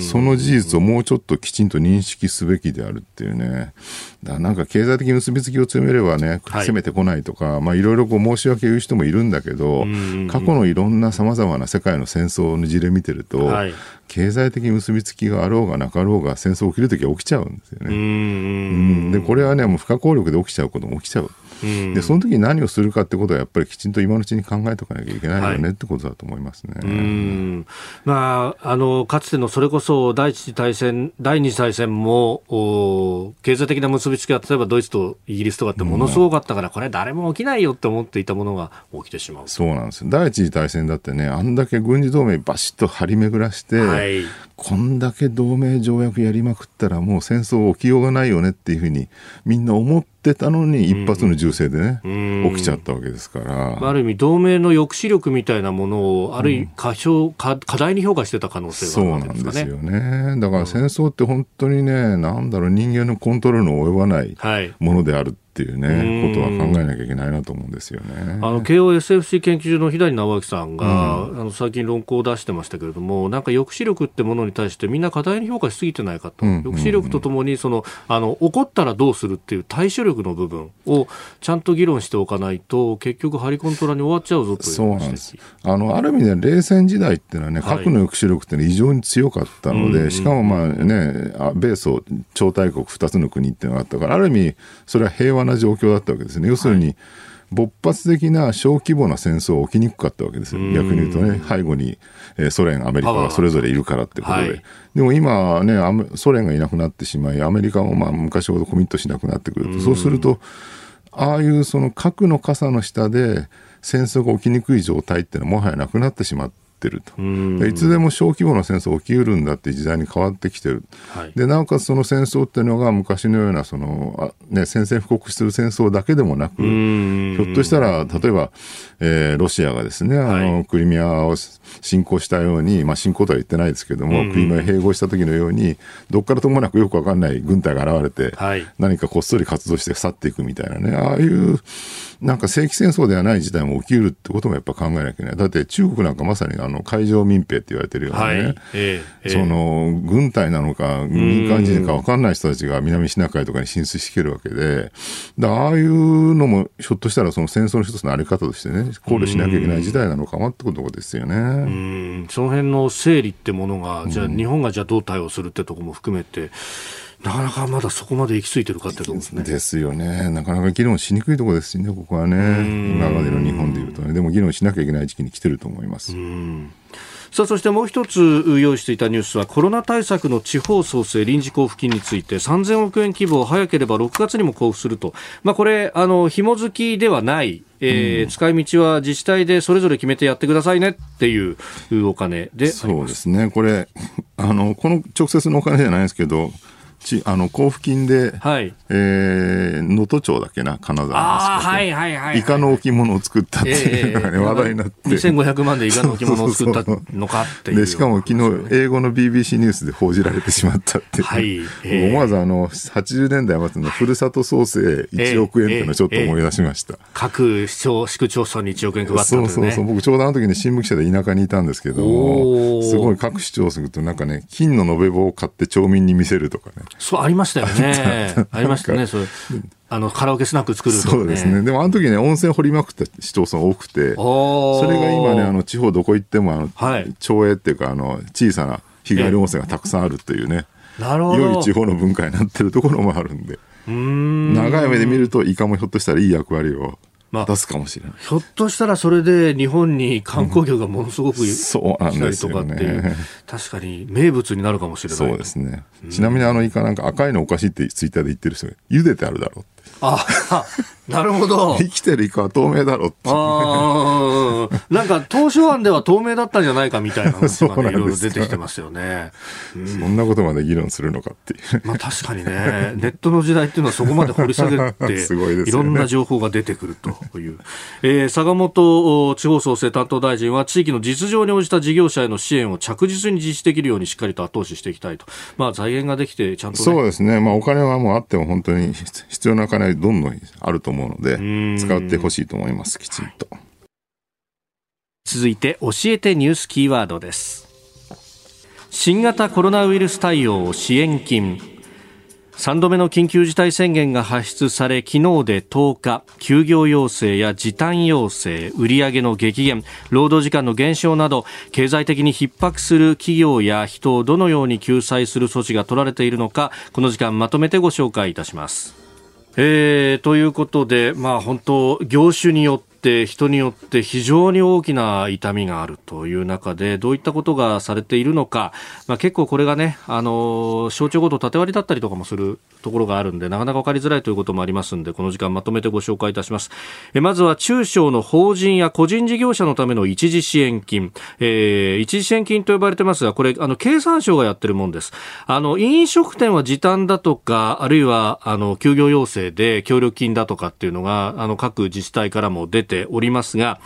その事実をもうちょっときちんと認識すべきであるっていうね、だなんか経済的結びつきを強めればね、攻めてこないとか、はい、まあいろいろこう申し訳言う人もいるんだけど、過去のいろんなさまざまな世界の戦争の事例見てると、はい、経済的結びつきがあろうがなかろうが戦争起きるときは起きちゃうんですよね。うん。でこれはねもう不可抗力で起きちゃうことも起きちゃう。でその時に何をするかってことはやっぱりきちんと今のうちに考えておかなきゃいけないよね、はい、ってことだと思いますね。うん。まあ、あのかつてのそれこそ第一次大戦第二次大戦もお経済的な結びつきは例えばドイツとイギリスとかってものすごかったから、これ誰も起きないよって思っていたものが起きてしまう。そうなんです第一次大戦だってねあんだけ軍事同盟バシッと張り巡らして、はい、こんだけ同盟条約やりまくったらもう戦争起きようがないよねっていうふうにみんな思ってってたのに一発の銃声でね、起きちゃったわけですから。ある意味、同盟の抑止力みたいなものを、ある意味過小、課題に評価してた可能性があるわけですかね。そうなんですよね。だから戦争って本当にね、なんだろう、人間のコントロールの及ばないものである。っていうね、ことは考えなきゃいけないなと思うんですよね。あの、慶応 SFC 研究所の左直明さんが、うん、あの、最近論考を出してましたけれども、なんか抑止力ってものに対してみんな過大に評価しすぎてないかと。うんうんうん、抑止力とともに、その、あの、起こったらどうするっていう対処力の部分をちゃんと議論しておかないと、結局ハリコントラに終わっちゃうぞというそうなんです。あの、ある意味で冷戦時代っていうのはね、核の抑止力って、ね、異常に強かったので、はい、しかもまあね、米ソ超大国2つの国っていうのがあったから、ある意味、それは平和な状況だったわけですね。要するに、勃発的な小規模な戦争起きにくかったわけですよ。逆に言うとね、背後に、えー、ソ連、アメリカがそれぞれいるからってことで。はい、でも今ね、ソ連がいなくなってしまい、アメリカもまあ昔ほどコミットしなくなってくると、そうすると、ああいうその核の傘の下で戦争が起きにくい状態っていうのはもはやなくなってしまって、ってると、いつでも小規模な戦争起きうるんだって時代に変わってきてる、はい、でなおかつその戦争っていうのが昔のようなそのあ、ね、宣戦布告する戦争だけでもなく、ひょっとしたら例えば、えー、ロシアがですねあの、はい、クリミアを侵攻したように、まあ、侵攻とは言ってないですけども、クリミアを併合した時のようにどっからともなくよく分かんない軍隊が現れて、はい、何かこっそり活動して去っていくみたいなね。ああいうなんか正規戦争ではない事態も起きるってこともやっぱ考えなきゃいけない。だって中国なんかまさにあの海上民兵って言われてるようなね、はい。えー、その軍隊なのか民間人か分かんない人たちが南シナ海とかに進出してきるわけで、ああいうのもひょっとしたらその戦争の一つのあり方としてね、考慮しなきゃいけない事態なのかなってことですよね。うん。その辺の整理ってものが、じゃあ日本がじゃあどう対応するってところも含めて、なかなかまだそこまで行き着いてるかってとこですね。ですよね。なかなか議論しにくいところですしね、ここはね。今までの日本でいうとね。でも議論しなきゃいけない時期に来てると思います。さあそしてもう一つ用意していたニュースはコロナ対策の地方創生臨時交付金について3000億円規模を早ければ6月にも交付すると、まあ、これあの紐付きではないえー、うん、使い道は自治体でそれぞれ決めてやってくださいねっていうお金でそうですね、これあの、この直接のお金じゃないですけど、ちあの交付金で、はい。えー、能登町だっけな、金沢あはいはいはい、イカの置物を作ったっていうのがね、えー、話題になって。2500万でイカの置物を作ったのかっていう。で、しかも昨日、英語の BBC ニュースで報じられてしまったってい思わずあの、80年代末のふるさと創生1億円っていうのをちょっと思い出しました。各市町、市区町村に1億円配った、ね、そうそうそう。僕ちょうどあの時に新聞記者で田舎にいたんですけども、すごい各市町村となんかね、金の延べ棒を買って町民に見せるとかね。そう、ありましたよね。ありましたね、それ。あの、カラオケスナック作るね、そうですね。でもあの時ね、温泉掘りまくった市町村多くて、それが今ね、あの、地方どこ行っても、あの、はい、町営っていうか、あの、小さな日帰り温泉がたくさんあるっていうね、なるほど。良い地方の文化になってるところもあるんで、ん長い目で見ると、イカもひょっとしたらいい役割をまあ、出すかもしれない、ひょっとしたらそれで日本に観光業がものすごく、うん、そうなんですよね。確かに名物になるかもしれない。そうですね、うん、ちなみにあのイカなんか赤いのおかしいってツイッターで言ってる人が茹でてあるだろうってあなるほど。生きてるイカは透明だろって。あなんか、当初案では透明だったんじゃないかみたいな話が、ね、いろいろ出てきてますよね、うん。そんなことまで議論するのかっていう。まあ確かにね、ネットの時代っていうのはそこまで掘り下げて、すごいですね、いろんな情報が出てくるという。えー、坂本地方創生担当大臣は、地域の実情に応じた事業者への支援を着実に実施できるようにしっかりと後押ししていきたいと。まあ財源ができて、ちゃんと、ね、そうですね。まあお金はもうあっても本当に必要な金どんどんあると思うので、使ってほしいと思います、きちんと。続いて、教えてニュースキーワードです。新型コロナウイルス対応支援金。3度目の緊急事態宣言が発出され昨日で10日休業要請や時短要請売上の激減労働時間の減少など経済的に逼迫する企業や人をどのように救済する措置が取られているのかこの時間まとめてご紹介いたしますえー、ということで、まあ、本当、業種によっって人によって非常に大きな痛みがあるという中でどういったことがされているのか、まあ、結構これがねあの省庁ごと縦割りだったりとかもするところがあるんでなかなか分かりづらいということもありますんでこの時間まとめてご紹介いたします。えまずは中小の法人や個人事業者のための一時支援金、えー、一時支援金と呼ばれてますがこれあの経産省がやってるもんです。あの飲食店は時短だとかあるいはあの休業要請で協力金だとかっていうのがあの各自治体からも出てておりますが、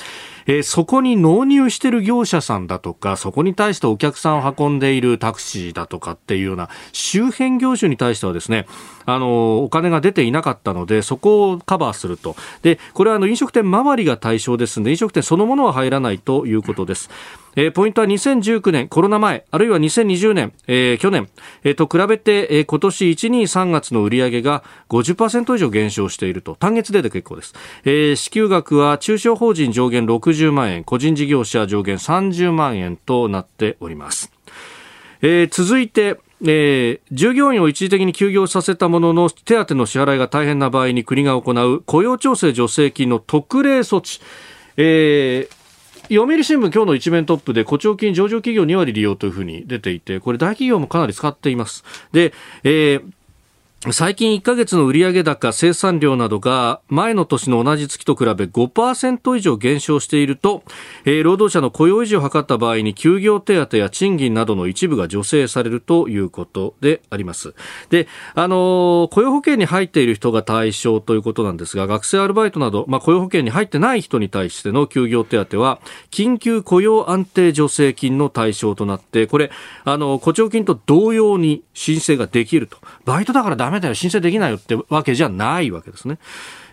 えー、そこに納入している業者さんだとか、そこに対してお客さんを運んでいるタクシーだとかっていうような周辺業種に対してはですね、あの、お金が出ていなかったので、そこをカバーすると。で、これはあの飲食店周りが対象ですので、飲食店そのものは入らないということです。えー、ポイントは2019年、コロナ前、あるいは2020年、えー、去年、えー、と比べて、えー、今年1、2、3月の売上が50%以上減少していると。単月でで結構です。えー、支給額は中小法人上限60万円、個人事業者上限30万円となっております。えー、続いて、えー、従業員を一時的に休業させたものの手当の支払いが大変な場合に国が行う雇用調整助成金の特例措置、えー読売新聞今日の一面トップで誇張金上場企業2割利用というふうに出ていてこれ大企業もかなり使っています。で、えー最近1ヶ月の売上高、生産量などが前の年の同じ月と比べ5%以上減少していると、えー、労働者の雇用維持を図った場合に休業手当や賃金などの一部が助成されるということであります。で、あのー、雇用保険に入っている人が対象ということなんですが、学生アルバイトなど、まあ、雇用保険に入ってない人に対しての休業手当は、緊急雇用安定助成金の対象となって、これ、あの、誇張金と同様に申請ができると。バイトだからダメだよ、申請できないよってわけじゃないわけですね。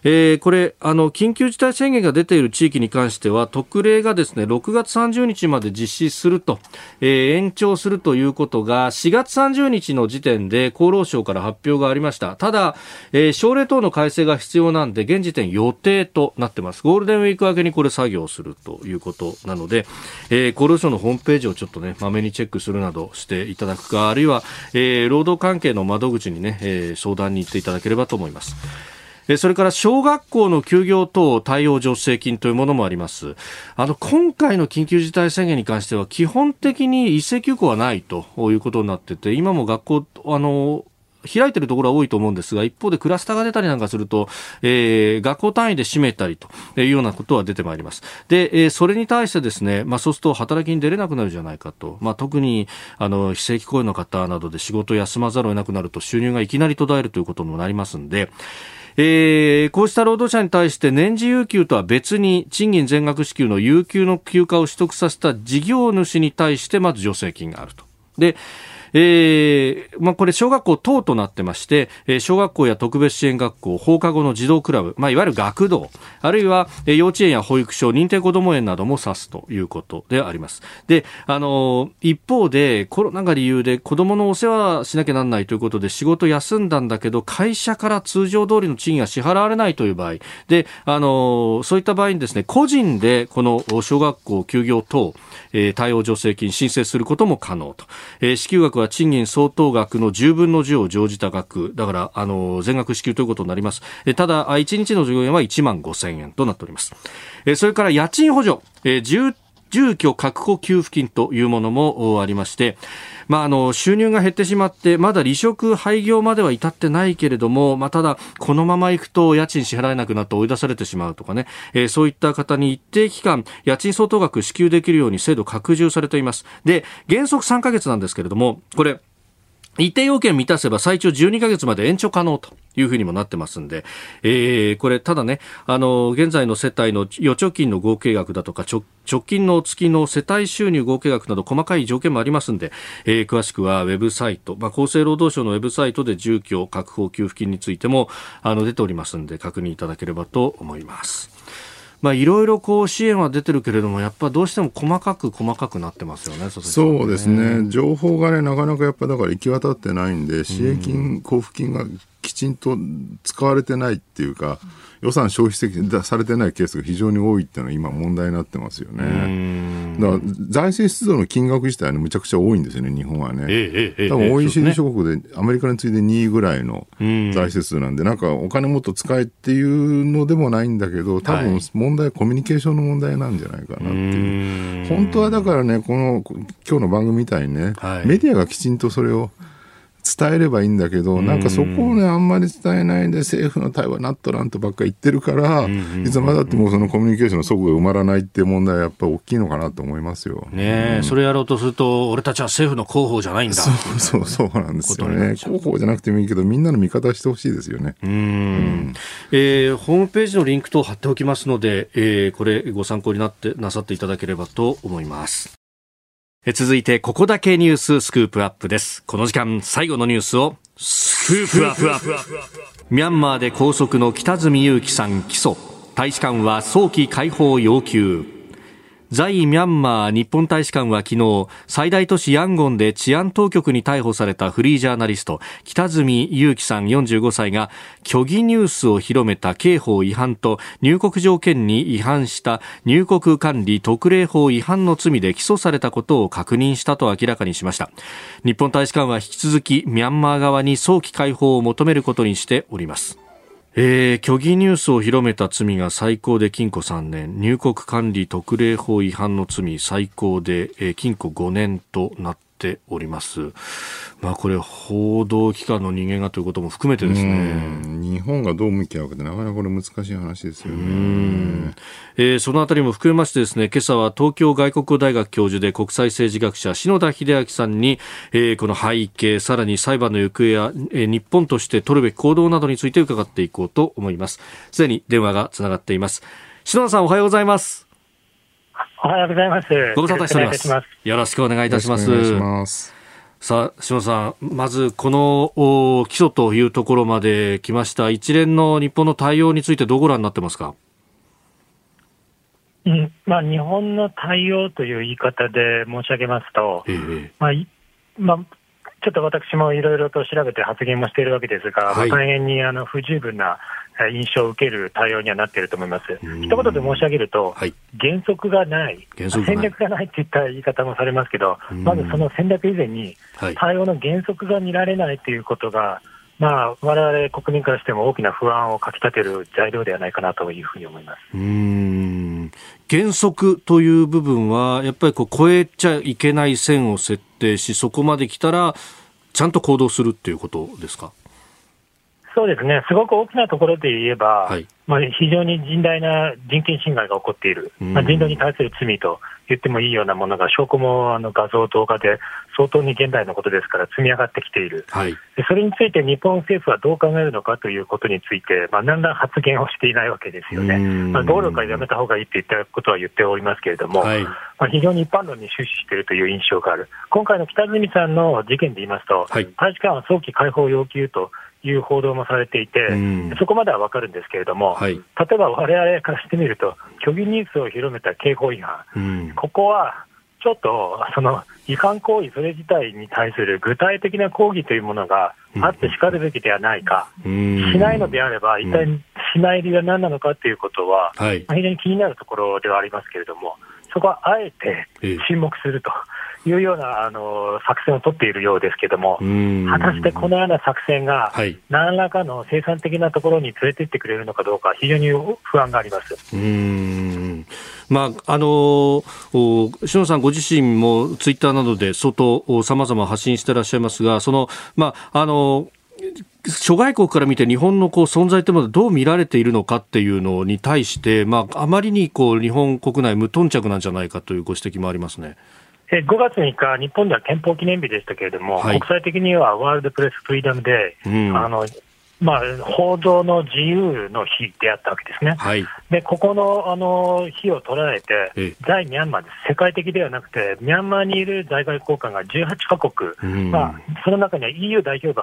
えー、これあの緊急事態宣言が出ている地域に関しては特例がですね6月30日まで実施すると、えー、延長するということが4月30日の時点で厚労省から発表がありました。ただ、えー、省令等の改正が必要なんで現時点予定となってます。ゴールデンウィーク明けにこれ作業するということなので、えー、厚労省のホームページをちょっとねまめにチェックするなどしていただくかあるいは、えー、労働関係の窓口にね、えー、相談に行っていただければと思います。それから小学校の休業等対応助成金というものもあります。あの、今回の緊急事態宣言に関しては基本的に一斉休校はないということになってて、今も学校、あの、開いてるところは多いと思うんですが、一方でクラスターが出たりなんかすると、えー、学校単位で閉めたりというようなことは出てまいります。で、えー、それに対してですね、まあそうすると働きに出れなくなるじゃないかと。まあ特に、あの、非正規雇用の方などで仕事を休まざるを得なくなると収入がいきなり途絶えるということにもなりますんで、えー、こうした労働者に対して年次有給とは別に賃金全額支給の有給の休暇を取得させた事業主に対してまず助成金があると。で、えー、まあ、これ小学校等となってまして、え、小学校や特別支援学校、放課後の児童クラブ、まあ、いわゆる学童、あるいは、え、幼稚園や保育所、認定こども園なども指すということであります。で、あの、一方で、コロナが理由で子供のお世話しなきゃなんないということで仕事休んだんだけど、会社から通常通りの賃金が支払われないという場合、で、あのそういった場合にですね、個人でこの小学校休業等、え、対応助成金申請することも可能と。え、支給額は賃金相当額の10分の10を乗じた額。だから、あの、全額支給ということになります。ただ、1日の従業員は1万5000円となっております。それから家賃補助。住住居確保給付金というものもありまして、まあ、あの収入が減ってしまってまだ離職廃業までは至ってないけれども、まあ、ただこのまま行くと家賃支払えなくなって追い出されてしまうとかね、えー、そういった方に一定期間家賃相当額支給できるように制度拡充されています。で原則3ヶ月なんですけれどもこれ一定要件満たせば最長12ヶ月まで延長可能というふうにもなってますんで、えー、これ、ただね、あの、現在の世帯の預貯金の合計額だとか、直近の月の世帯収入合計額など細かい条件もありますんで、えー、詳しくはウェブサイト、まあ、厚生労働省のウェブサイトで住居確保給付金についても、あの、出ておりますんで、確認いただければと思います。まあ、いろいろこう支援は出てるけれども、やっぱどうしても細かく細かくなってますよね、そうですね、情報がね、なかなかやっぱだから行き渡ってないんで、支援金、交付金がきちんと使われてないっていうか、予算消費されてないケースが非常に多いっていうのは今問題になってますよね。だから財政出動の金額自体は、ね、むちゃくちゃ多いんですよね、日本はね。ええ、多分 OECD 諸国でアメリカに次いで2位ぐらいの財政数なんで、なんかお金もっと使えっていうのでもないんだけど、多分問題はコミュニケーションの問題なんじゃないかなっていう。本当はだからね、この今日の番組みたいにね、はい、メディアがきちんとそれを伝えればいいんだけど、なんかそこをね、あんまり伝えないで政府の対話なっとらんとばっかり言ってるから、いつまでだってもそのコミュニケーションの底が埋まらないっていう問題はやっぱり大きいのかなと思いますよ。ね、うん、それやろうとすると、俺たちは政府の広報じゃないんだ。そうそうそうなんですよね。広報じゃなくてもいいけど、みんなの味方してほしいですよね。うん,、うん、えー、ホームページのリンク等貼っておきますので、えー、これご参考になってなさっていただければと思います。続いて、ここだけニューススクープアップです。この時間、最後のニュースを、スクープアップミャンマーで拘束の北住裕樹さん起訴。大使館は早期解放要求。在ミャンマー日本大使館は昨日最大都市ヤンゴンで治安当局に逮捕されたフリージャーナリスト北角裕樹さん45歳が虚偽ニュースを広めた刑法違反と入国条件に違反した入国管理特例法違反の罪で起訴されたことを確認したと明らかにしました。日本大使館は引き続きミャンマー側に早期解放を求めることにしております。えー、虚偽ニュースを広めた罪が最高で禁錮3年、入国管理特例法違反の罪最高で、えー、禁錮5年となった。おります。まあこれ報道機関の人間がということも含めてですね。日本がどう向き合うかってなかなかこれ難しい話ですよね。えー、そのあたりも含めましてですね、今朝は東京外国語大学教授で国際政治学者篠田秀明さんに、えー、この背景、さらに裁判の行方や、えー、日本として取るべき行動などについて伺っていこうと思います。すでに電話がつながっています。篠田さんおはようございます。おはようございます。ご無沙汰しております。よろしくお願いいたします。さあ、島さん、まずこの起訴というところまで来ました一連の日本の対応についてどうご覧になってますか？うんまあ、日本の対応という言い方で申し上げますと、ええ、まあまあ、ちょっと私もいろいろと調べて発言もしているわけですが、はい、大変にあの不十分な印象を受ける対応にはなっていると思います。一言で申し上げると、はい、原則がない、戦略がないっていった言い方もされますけど、まずその戦略以前に、対応の原則が見られないということが、まあ、我々国民からしても大きな不安をかきたてる材料ではないかなというふうに思います。うん。原則という部分は、やっぱりこう超えちゃいけない線を設定し、そこまで来たら、ちゃんと行動するっていうことですか？そうですね、すごく大きなところで言えば、はい、まあ、非常に甚大な人権侵害が起こっている、まあ、人道に対する罪と言ってもいいようなものが、証拠もあの画像、動画で相当に現代のことですから積み上がってきている、はい、でそれについて日本政府はどう考えるのかということについて、まあ、何ら発言をしていないわけですよね、まあ、暴力はやめたほうがいいといったことは言っておりますけれども、はい、まあ、非常に一般論に終始しているという印象がある、今回の北角さんの事件で言いますと、はい、大使館は早期解放要求という報道もされていて、そこまでは分かるんですけれども、はい、例えばわれわれからしてみると、虚偽ニュースを広めた刑法違反、ここはちょっとその違反行為それ自体に対する具体的な抗議というものがあってしかるべきではないか、しないのであれば、一体しない理由は何なのかということは、非常に気になるところではありますけれども、そこはあえて沈黙すると。いうようなあの作戦を取っているようですけれども、果たしてこのような作戦が、何らかの生産的なところに連れていってくれるのかどうか、非常に不安があります。うんまあ、あの篠野さんご自身もツイッターなどで相当さまざま発信していらっしゃいますが、その、まあ、あの諸外国から見て日本のこう存在というものはどう見られているのかっていうのに対して、まあ、あまりにこう日本国内無頓着なんじゃないかというご指摘もありますね。5月3日、日本では憲法記念日でしたけれども、はい、国際的にはワールドプレスフリーダムデー、うん、あのまあ、報道の自由の日であったわけですね。はい、で、ここのあの日を捉えて、在ミャンマーです。世界的ではなくて、ミャンマーにいる在外交官が18カ国、うん、まあ、その中には EU 代表部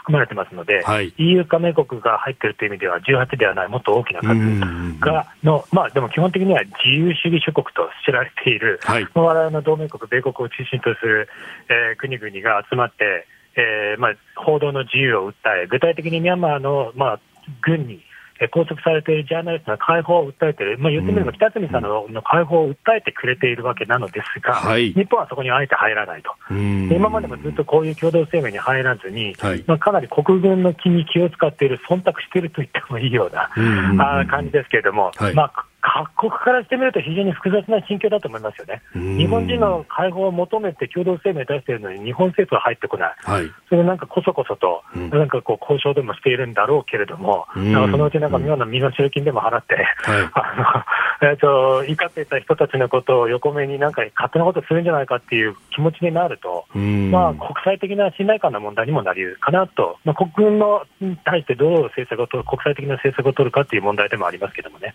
含まれてますので、はい、EU 加盟国が入っているという意味では、18ではない、もっと大きな数がの、まあ、でも基本的には自由主義諸国と知られている、はい、我々の同盟国、米国を中心とする、えー、国々が集まって、えーまあ、報道の自由を訴え、具体的にミャンマーの、まあ、軍に拘束されているジャーナリストの解放を訴えている、まあ、言ってみれば北角さんの解放を訴えてくれているわけなのですが、はい、日本はそこにあえて入らないと、今までもずっとこういう共同声明に入らずに、はい、まあ、かなり国軍の気に気を使っている、忖度していると言ってもいいような、あ感じですけれども、はい、まあ、各国からしてみると非常に複雑な心境だと思いますよね。日本人の解放を求めて共同声明出しているのに日本政府は入ってこない。はい、それなんかこそこそと、なんかこう交渉でもしているんだろうけれども、なんかそのうちなんか妙な身の代金でも払って、はい、あの、えと、怒っていた人たちのことを横目になんか勝手なことするんじゃないかっていう気持ちになると、まあ国際的な信頼感の問題にもなりうるかなと、まあ国軍のに対してどう政策を取る、国際的な政策を取るかっていう問題でもありますけどもね。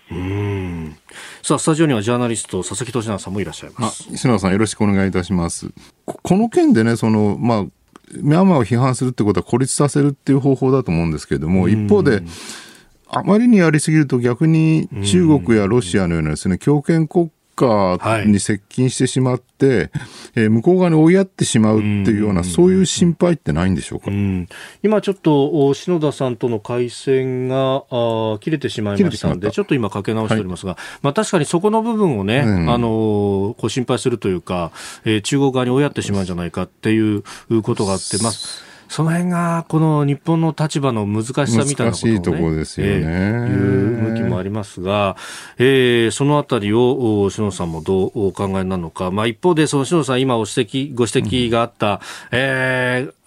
さあ、スタジオにはジャーナリスト、佐々木俊直さんもいらっしゃいます。石野さん、よろしくお願いいたします。この件でね、その、まあ、ミャンマーを批判するってことは孤立させるっていう方法だと思うんですけれども、一方で、あまりにやりすぎると逆に中国やロシアのようなですね、強権国家に接近してしまって、はい、えー、向こう側に追いやってしまうっていうような、そういう心配ってないんでしょうか、うん、今ちょっと篠田さんとの回線があ切れてしまいましたので、ちょっと今かけ直しておりますが、はい、まあ確かにそこの部分をね、うん、あのこう心配するというか、えー、中国側に追いやってしまうんじゃないかっていうことがあって、まあその辺がこの日本の立場の難しさみたいなことを、ね、難しいところですよね、えー、いう向きもありますが、えー、そのあたりを篠さんもどうお考えなのか、まあ、一方でその篠さん今お指摘ご指摘があった、うん、えー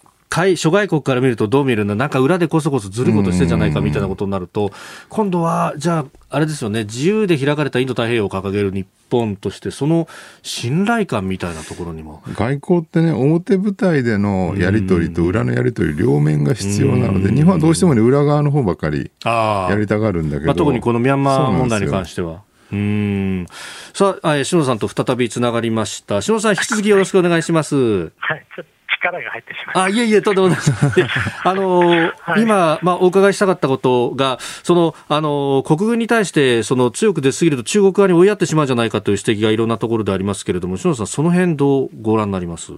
諸外国から見るとどう見るんだ、なんか裏でこそこそずることしてんじゃないかみたいなことになると、今度は、じゃあ、あれですよね、自由で開かれたインド太平洋を掲げる日本として、その信頼感みたいなところにも。外交ってね、表舞台でのやり取りと裏のやり取り、両面が必要なので、日本はどうしてもね、裏側の方ばかりやりたがるんだけど。まあ、特にこのミャンマー問題に関しては。うんさあ、篠さんと再びつながりました。篠さん、引き続きよろしくお願いします。はい、ちょっ力が入ってしまいあ、いえいえ、とんでもない。あのーはい、今、まあ、お伺いしたかったことが、その、あのー、国軍に対して、その、強く出すぎると中国側に追いやってしまうんじゃないかという指摘がいろんなところでありますけれども、篠田さん、その辺どうご覧になります？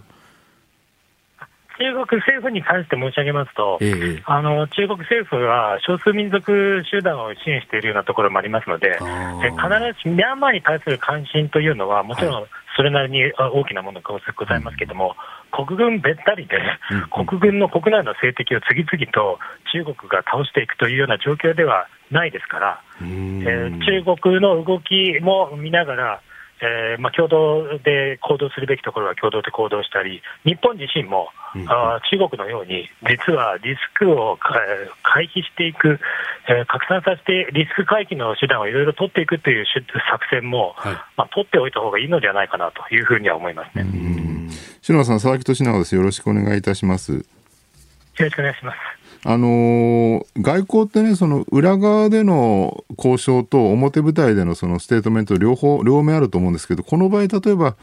中国政府に関して申し上げますと、ええ、あの中国政府は少数民族集団を支援しているようなところもありますので、え必ずしミャンマーに対する関心というのは、もちろんそれなりに大きなものがございますけれども、うん、国軍べったりで、うん、国軍の国内の政敵を次々と中国が倒していくというような状況ではないですから、えー、中国の動きも見ながら、えーまあ、共同で行動するべきところは共同で行動したり、日本自身も、うん、あ中国のように、実はリスクを回避していく、えー、拡散させてリスク回避の手段をいろいろ取っていくという作戦も、はい、まあ、取っておいた方がいいのではないかなというふうには思いますね。篠田さん、佐々木俊直です。よろしくお願いいたします。よろしくお願いします。あの外交ってね、その裏側での交渉と表舞台でのそのステートメント両方、両面あると思うんですけど、この場合、例えば、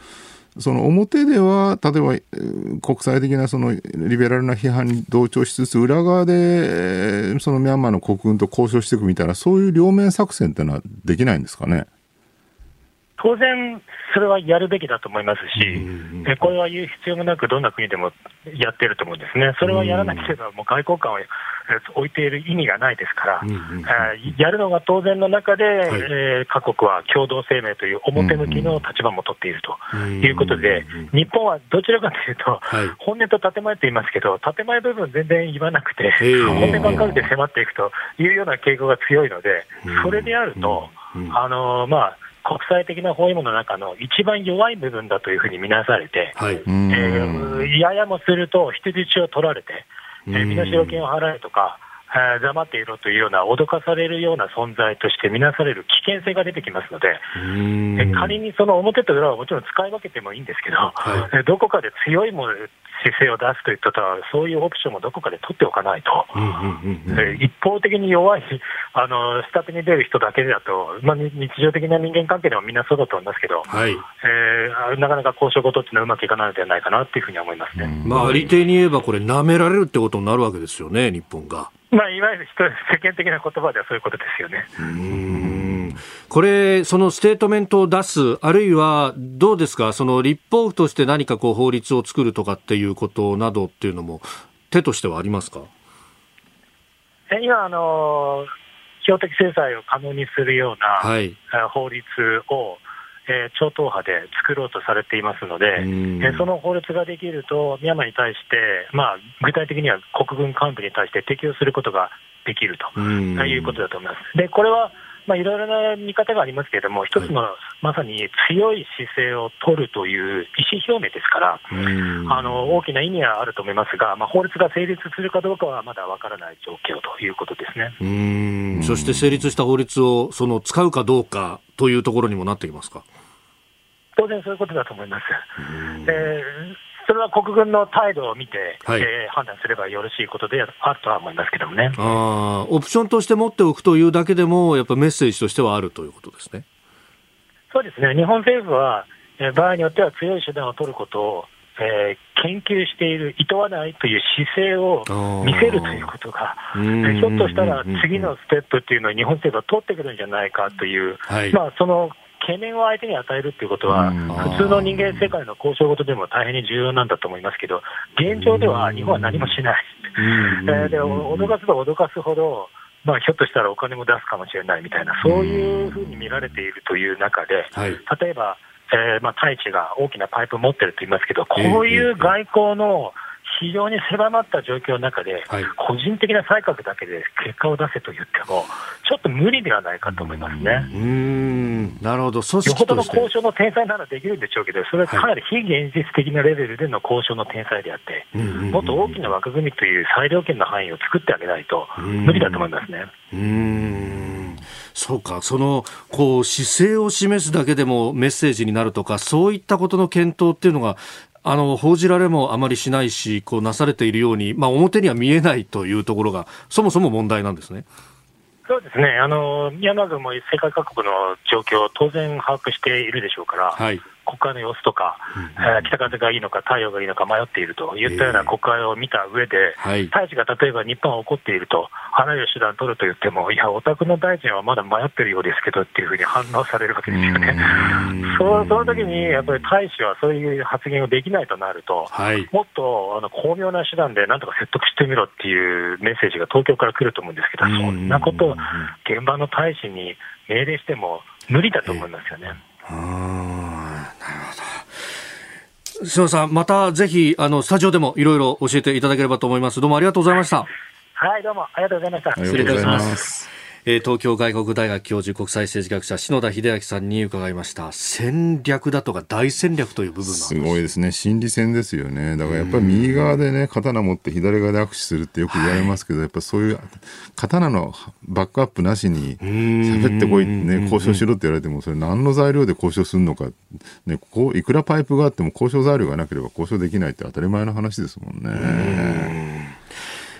その表では、例えば国際的なそのリベラルな批判に同調しつつ、裏側でそのミャンマーの国軍と交渉していくみたいな、そういう両面作戦っていうのはできないんですかね？当然、それはやるべきだと思いますし、これは言う必要もなく、どんな国でもやってると思うんですね、それはやらなければ、もう外交官を置いている意味がないですから、やるのが当然の中で、はい、えー、各国は共同声明という表向きの立場も取っているということで、日本はどちらかというと、はい、本音と建前と言いますけど、建前部分全然言わなくて、本音ばっかりで迫っていくというような傾向が強いので、それであると、あのまあ、国際的な包囲網の中の一番弱い部分だというふうに見なされて、はい、えー、ややもすると人質を取られて、えー、身代金を払えとか、えー、黙っていろというような脅かされるような存在として見なされる危険性が出てきますので、え仮にその表と裏はもちろん使い分けてもいいんですけど、はい、どこかで強いもの姿勢を出すといったとそういうオプションもどこかで取っておかないと、一方的に弱いあの、下手に出る人だけだと、まあ、日常的な人間関係でもみんなそうだと思いますけど、はい、えー、なかなか交渉事っていうのはうまくいかないのではないかなというふうに思いますね、まあ、ありていに言えば、これ、舐められるってことになるわけですよね、日本が。まあ、いわゆる世間的な言葉ではそういうことですよね。うん。これ、そのステートメントを出す、あるいはどうですか、その立法府として何かこう法律を作るとかっていうことなどっていうのも、手としてはありますか？今、あの、標的制裁を可能にするような、はい、法律を、えー、超党派で作ろうとされていますので、えー、その法律ができると、ミャンマーに対して、まあ、具体的には国軍幹部に対して適用することができるということだと思います。でこれはまあ、いろいろな見方がありますけれども、一つのまさに強い姿勢を取るという意思表明ですから、あの大きな意味はあると思いますが、まあ、法律が成立するかどうかはまだわからない状況ということですね。うん。そして成立した法律をその使うかどうかというところにもなってきますか？当然そういうことだと思います。えーそれは国軍の態度を見て、はい、えー、判断すればよろしいことであるとは思いますけどもね。あオプションとして持っておくというだけでも、やっぱメッセージとしてはあるということですね。そうですね、日本政府は、えー、場合によっては強い手段を取ることを、えー、研究している、いとわないという姿勢を見せるということが、ひょっとしたら次のステップっていうのを日本政府は取ってくるんじゃないかという、はい、まあ、その懸念を相手に与えるということは、普通の人間世界の交渉事でも大変に重要なんだと思いますけど、現状では日本は何もしない、えー、で脅かすと脅かすほど、まあ、ひょっとしたらお金も出すかもしれないみたいな、そういうふうに見られているという中で、例えば、えーまあ、太一が大きなパイプを持ってると言いますけど、こういう外交の、非常に狭まった状況の中で、はい、個人的な才覚だけで結果を出せと言っても、ちょっと無理ではないかと思いますね。うん。なるほど、よほどの交渉の天才ならできるんでしょうけど、それはかなり非現実的なレベルでの交渉の天才であって、もっと大きな枠組みという裁量権の範囲を作ってあげないと、無理だと思いますね。うん。そうか、そのこう姿勢を示すだけでもメッセージになるとか、そういったことの検討っていうのが、あの報じられもあまりしないし、こうなされているように、まあ、表には見えないというところが、そもそも問題なんですね。そうですね、あのミャンマー軍も世界各国の状況を当然把握しているでしょうから、はい、国会の様子とか、えー、北風がいいのか、太陽がいいのか迷っているといったような国会を見た上で、えー、大使が例えば日本は怒っていると、あらゆる手段を取ると言っても、いや、お宅の大臣はまだ迷ってるようですけどっていうふうに反応されるわけですよね。そその時にやっぱり大使はそういう発言をできないとなると、はい、もっとあの巧妙な手段でなんとか説得してみろっていうメッセージが東京から来ると思うんですけど、そんなことを現場の大使に命令しても無理だと思いますよね。なるほど。島さん、またぜひ、あの、スタジオでもいろいろ教えていただければと思います。どうもありがとうございました。はい、どうもありがとうございました。失礼いたします。えー、東京外国大学教授国際政治学者篠田秀明さんに伺いました。戦略だとか大戦略という部分す。ごいですね。心理戦ですよね。だからやっぱり右側でね刀持って左側で握手するってよく言われますけど、はい、やっぱそういう刀のバックアップなしに喋ってこいね交渉しろって言われてもそれ何の材料で交渉するのか。ねこういくらパイプがあっても交渉材料がなければ交渉できないって当たり前の話ですもんね。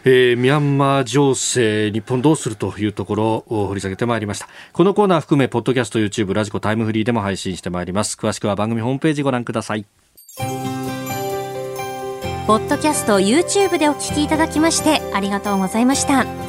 えー、ミャンマー情勢、日本どうするというところを掘り下げてまいりました。このコーナー含め、ポッドキャスト、YouTube、ラジコ、タイムフリーでも配信してまいります。詳しくは番組ホームページご覧ください。ポッドキャスト、YouTube でお聞きいただきまして、ありがとうございました。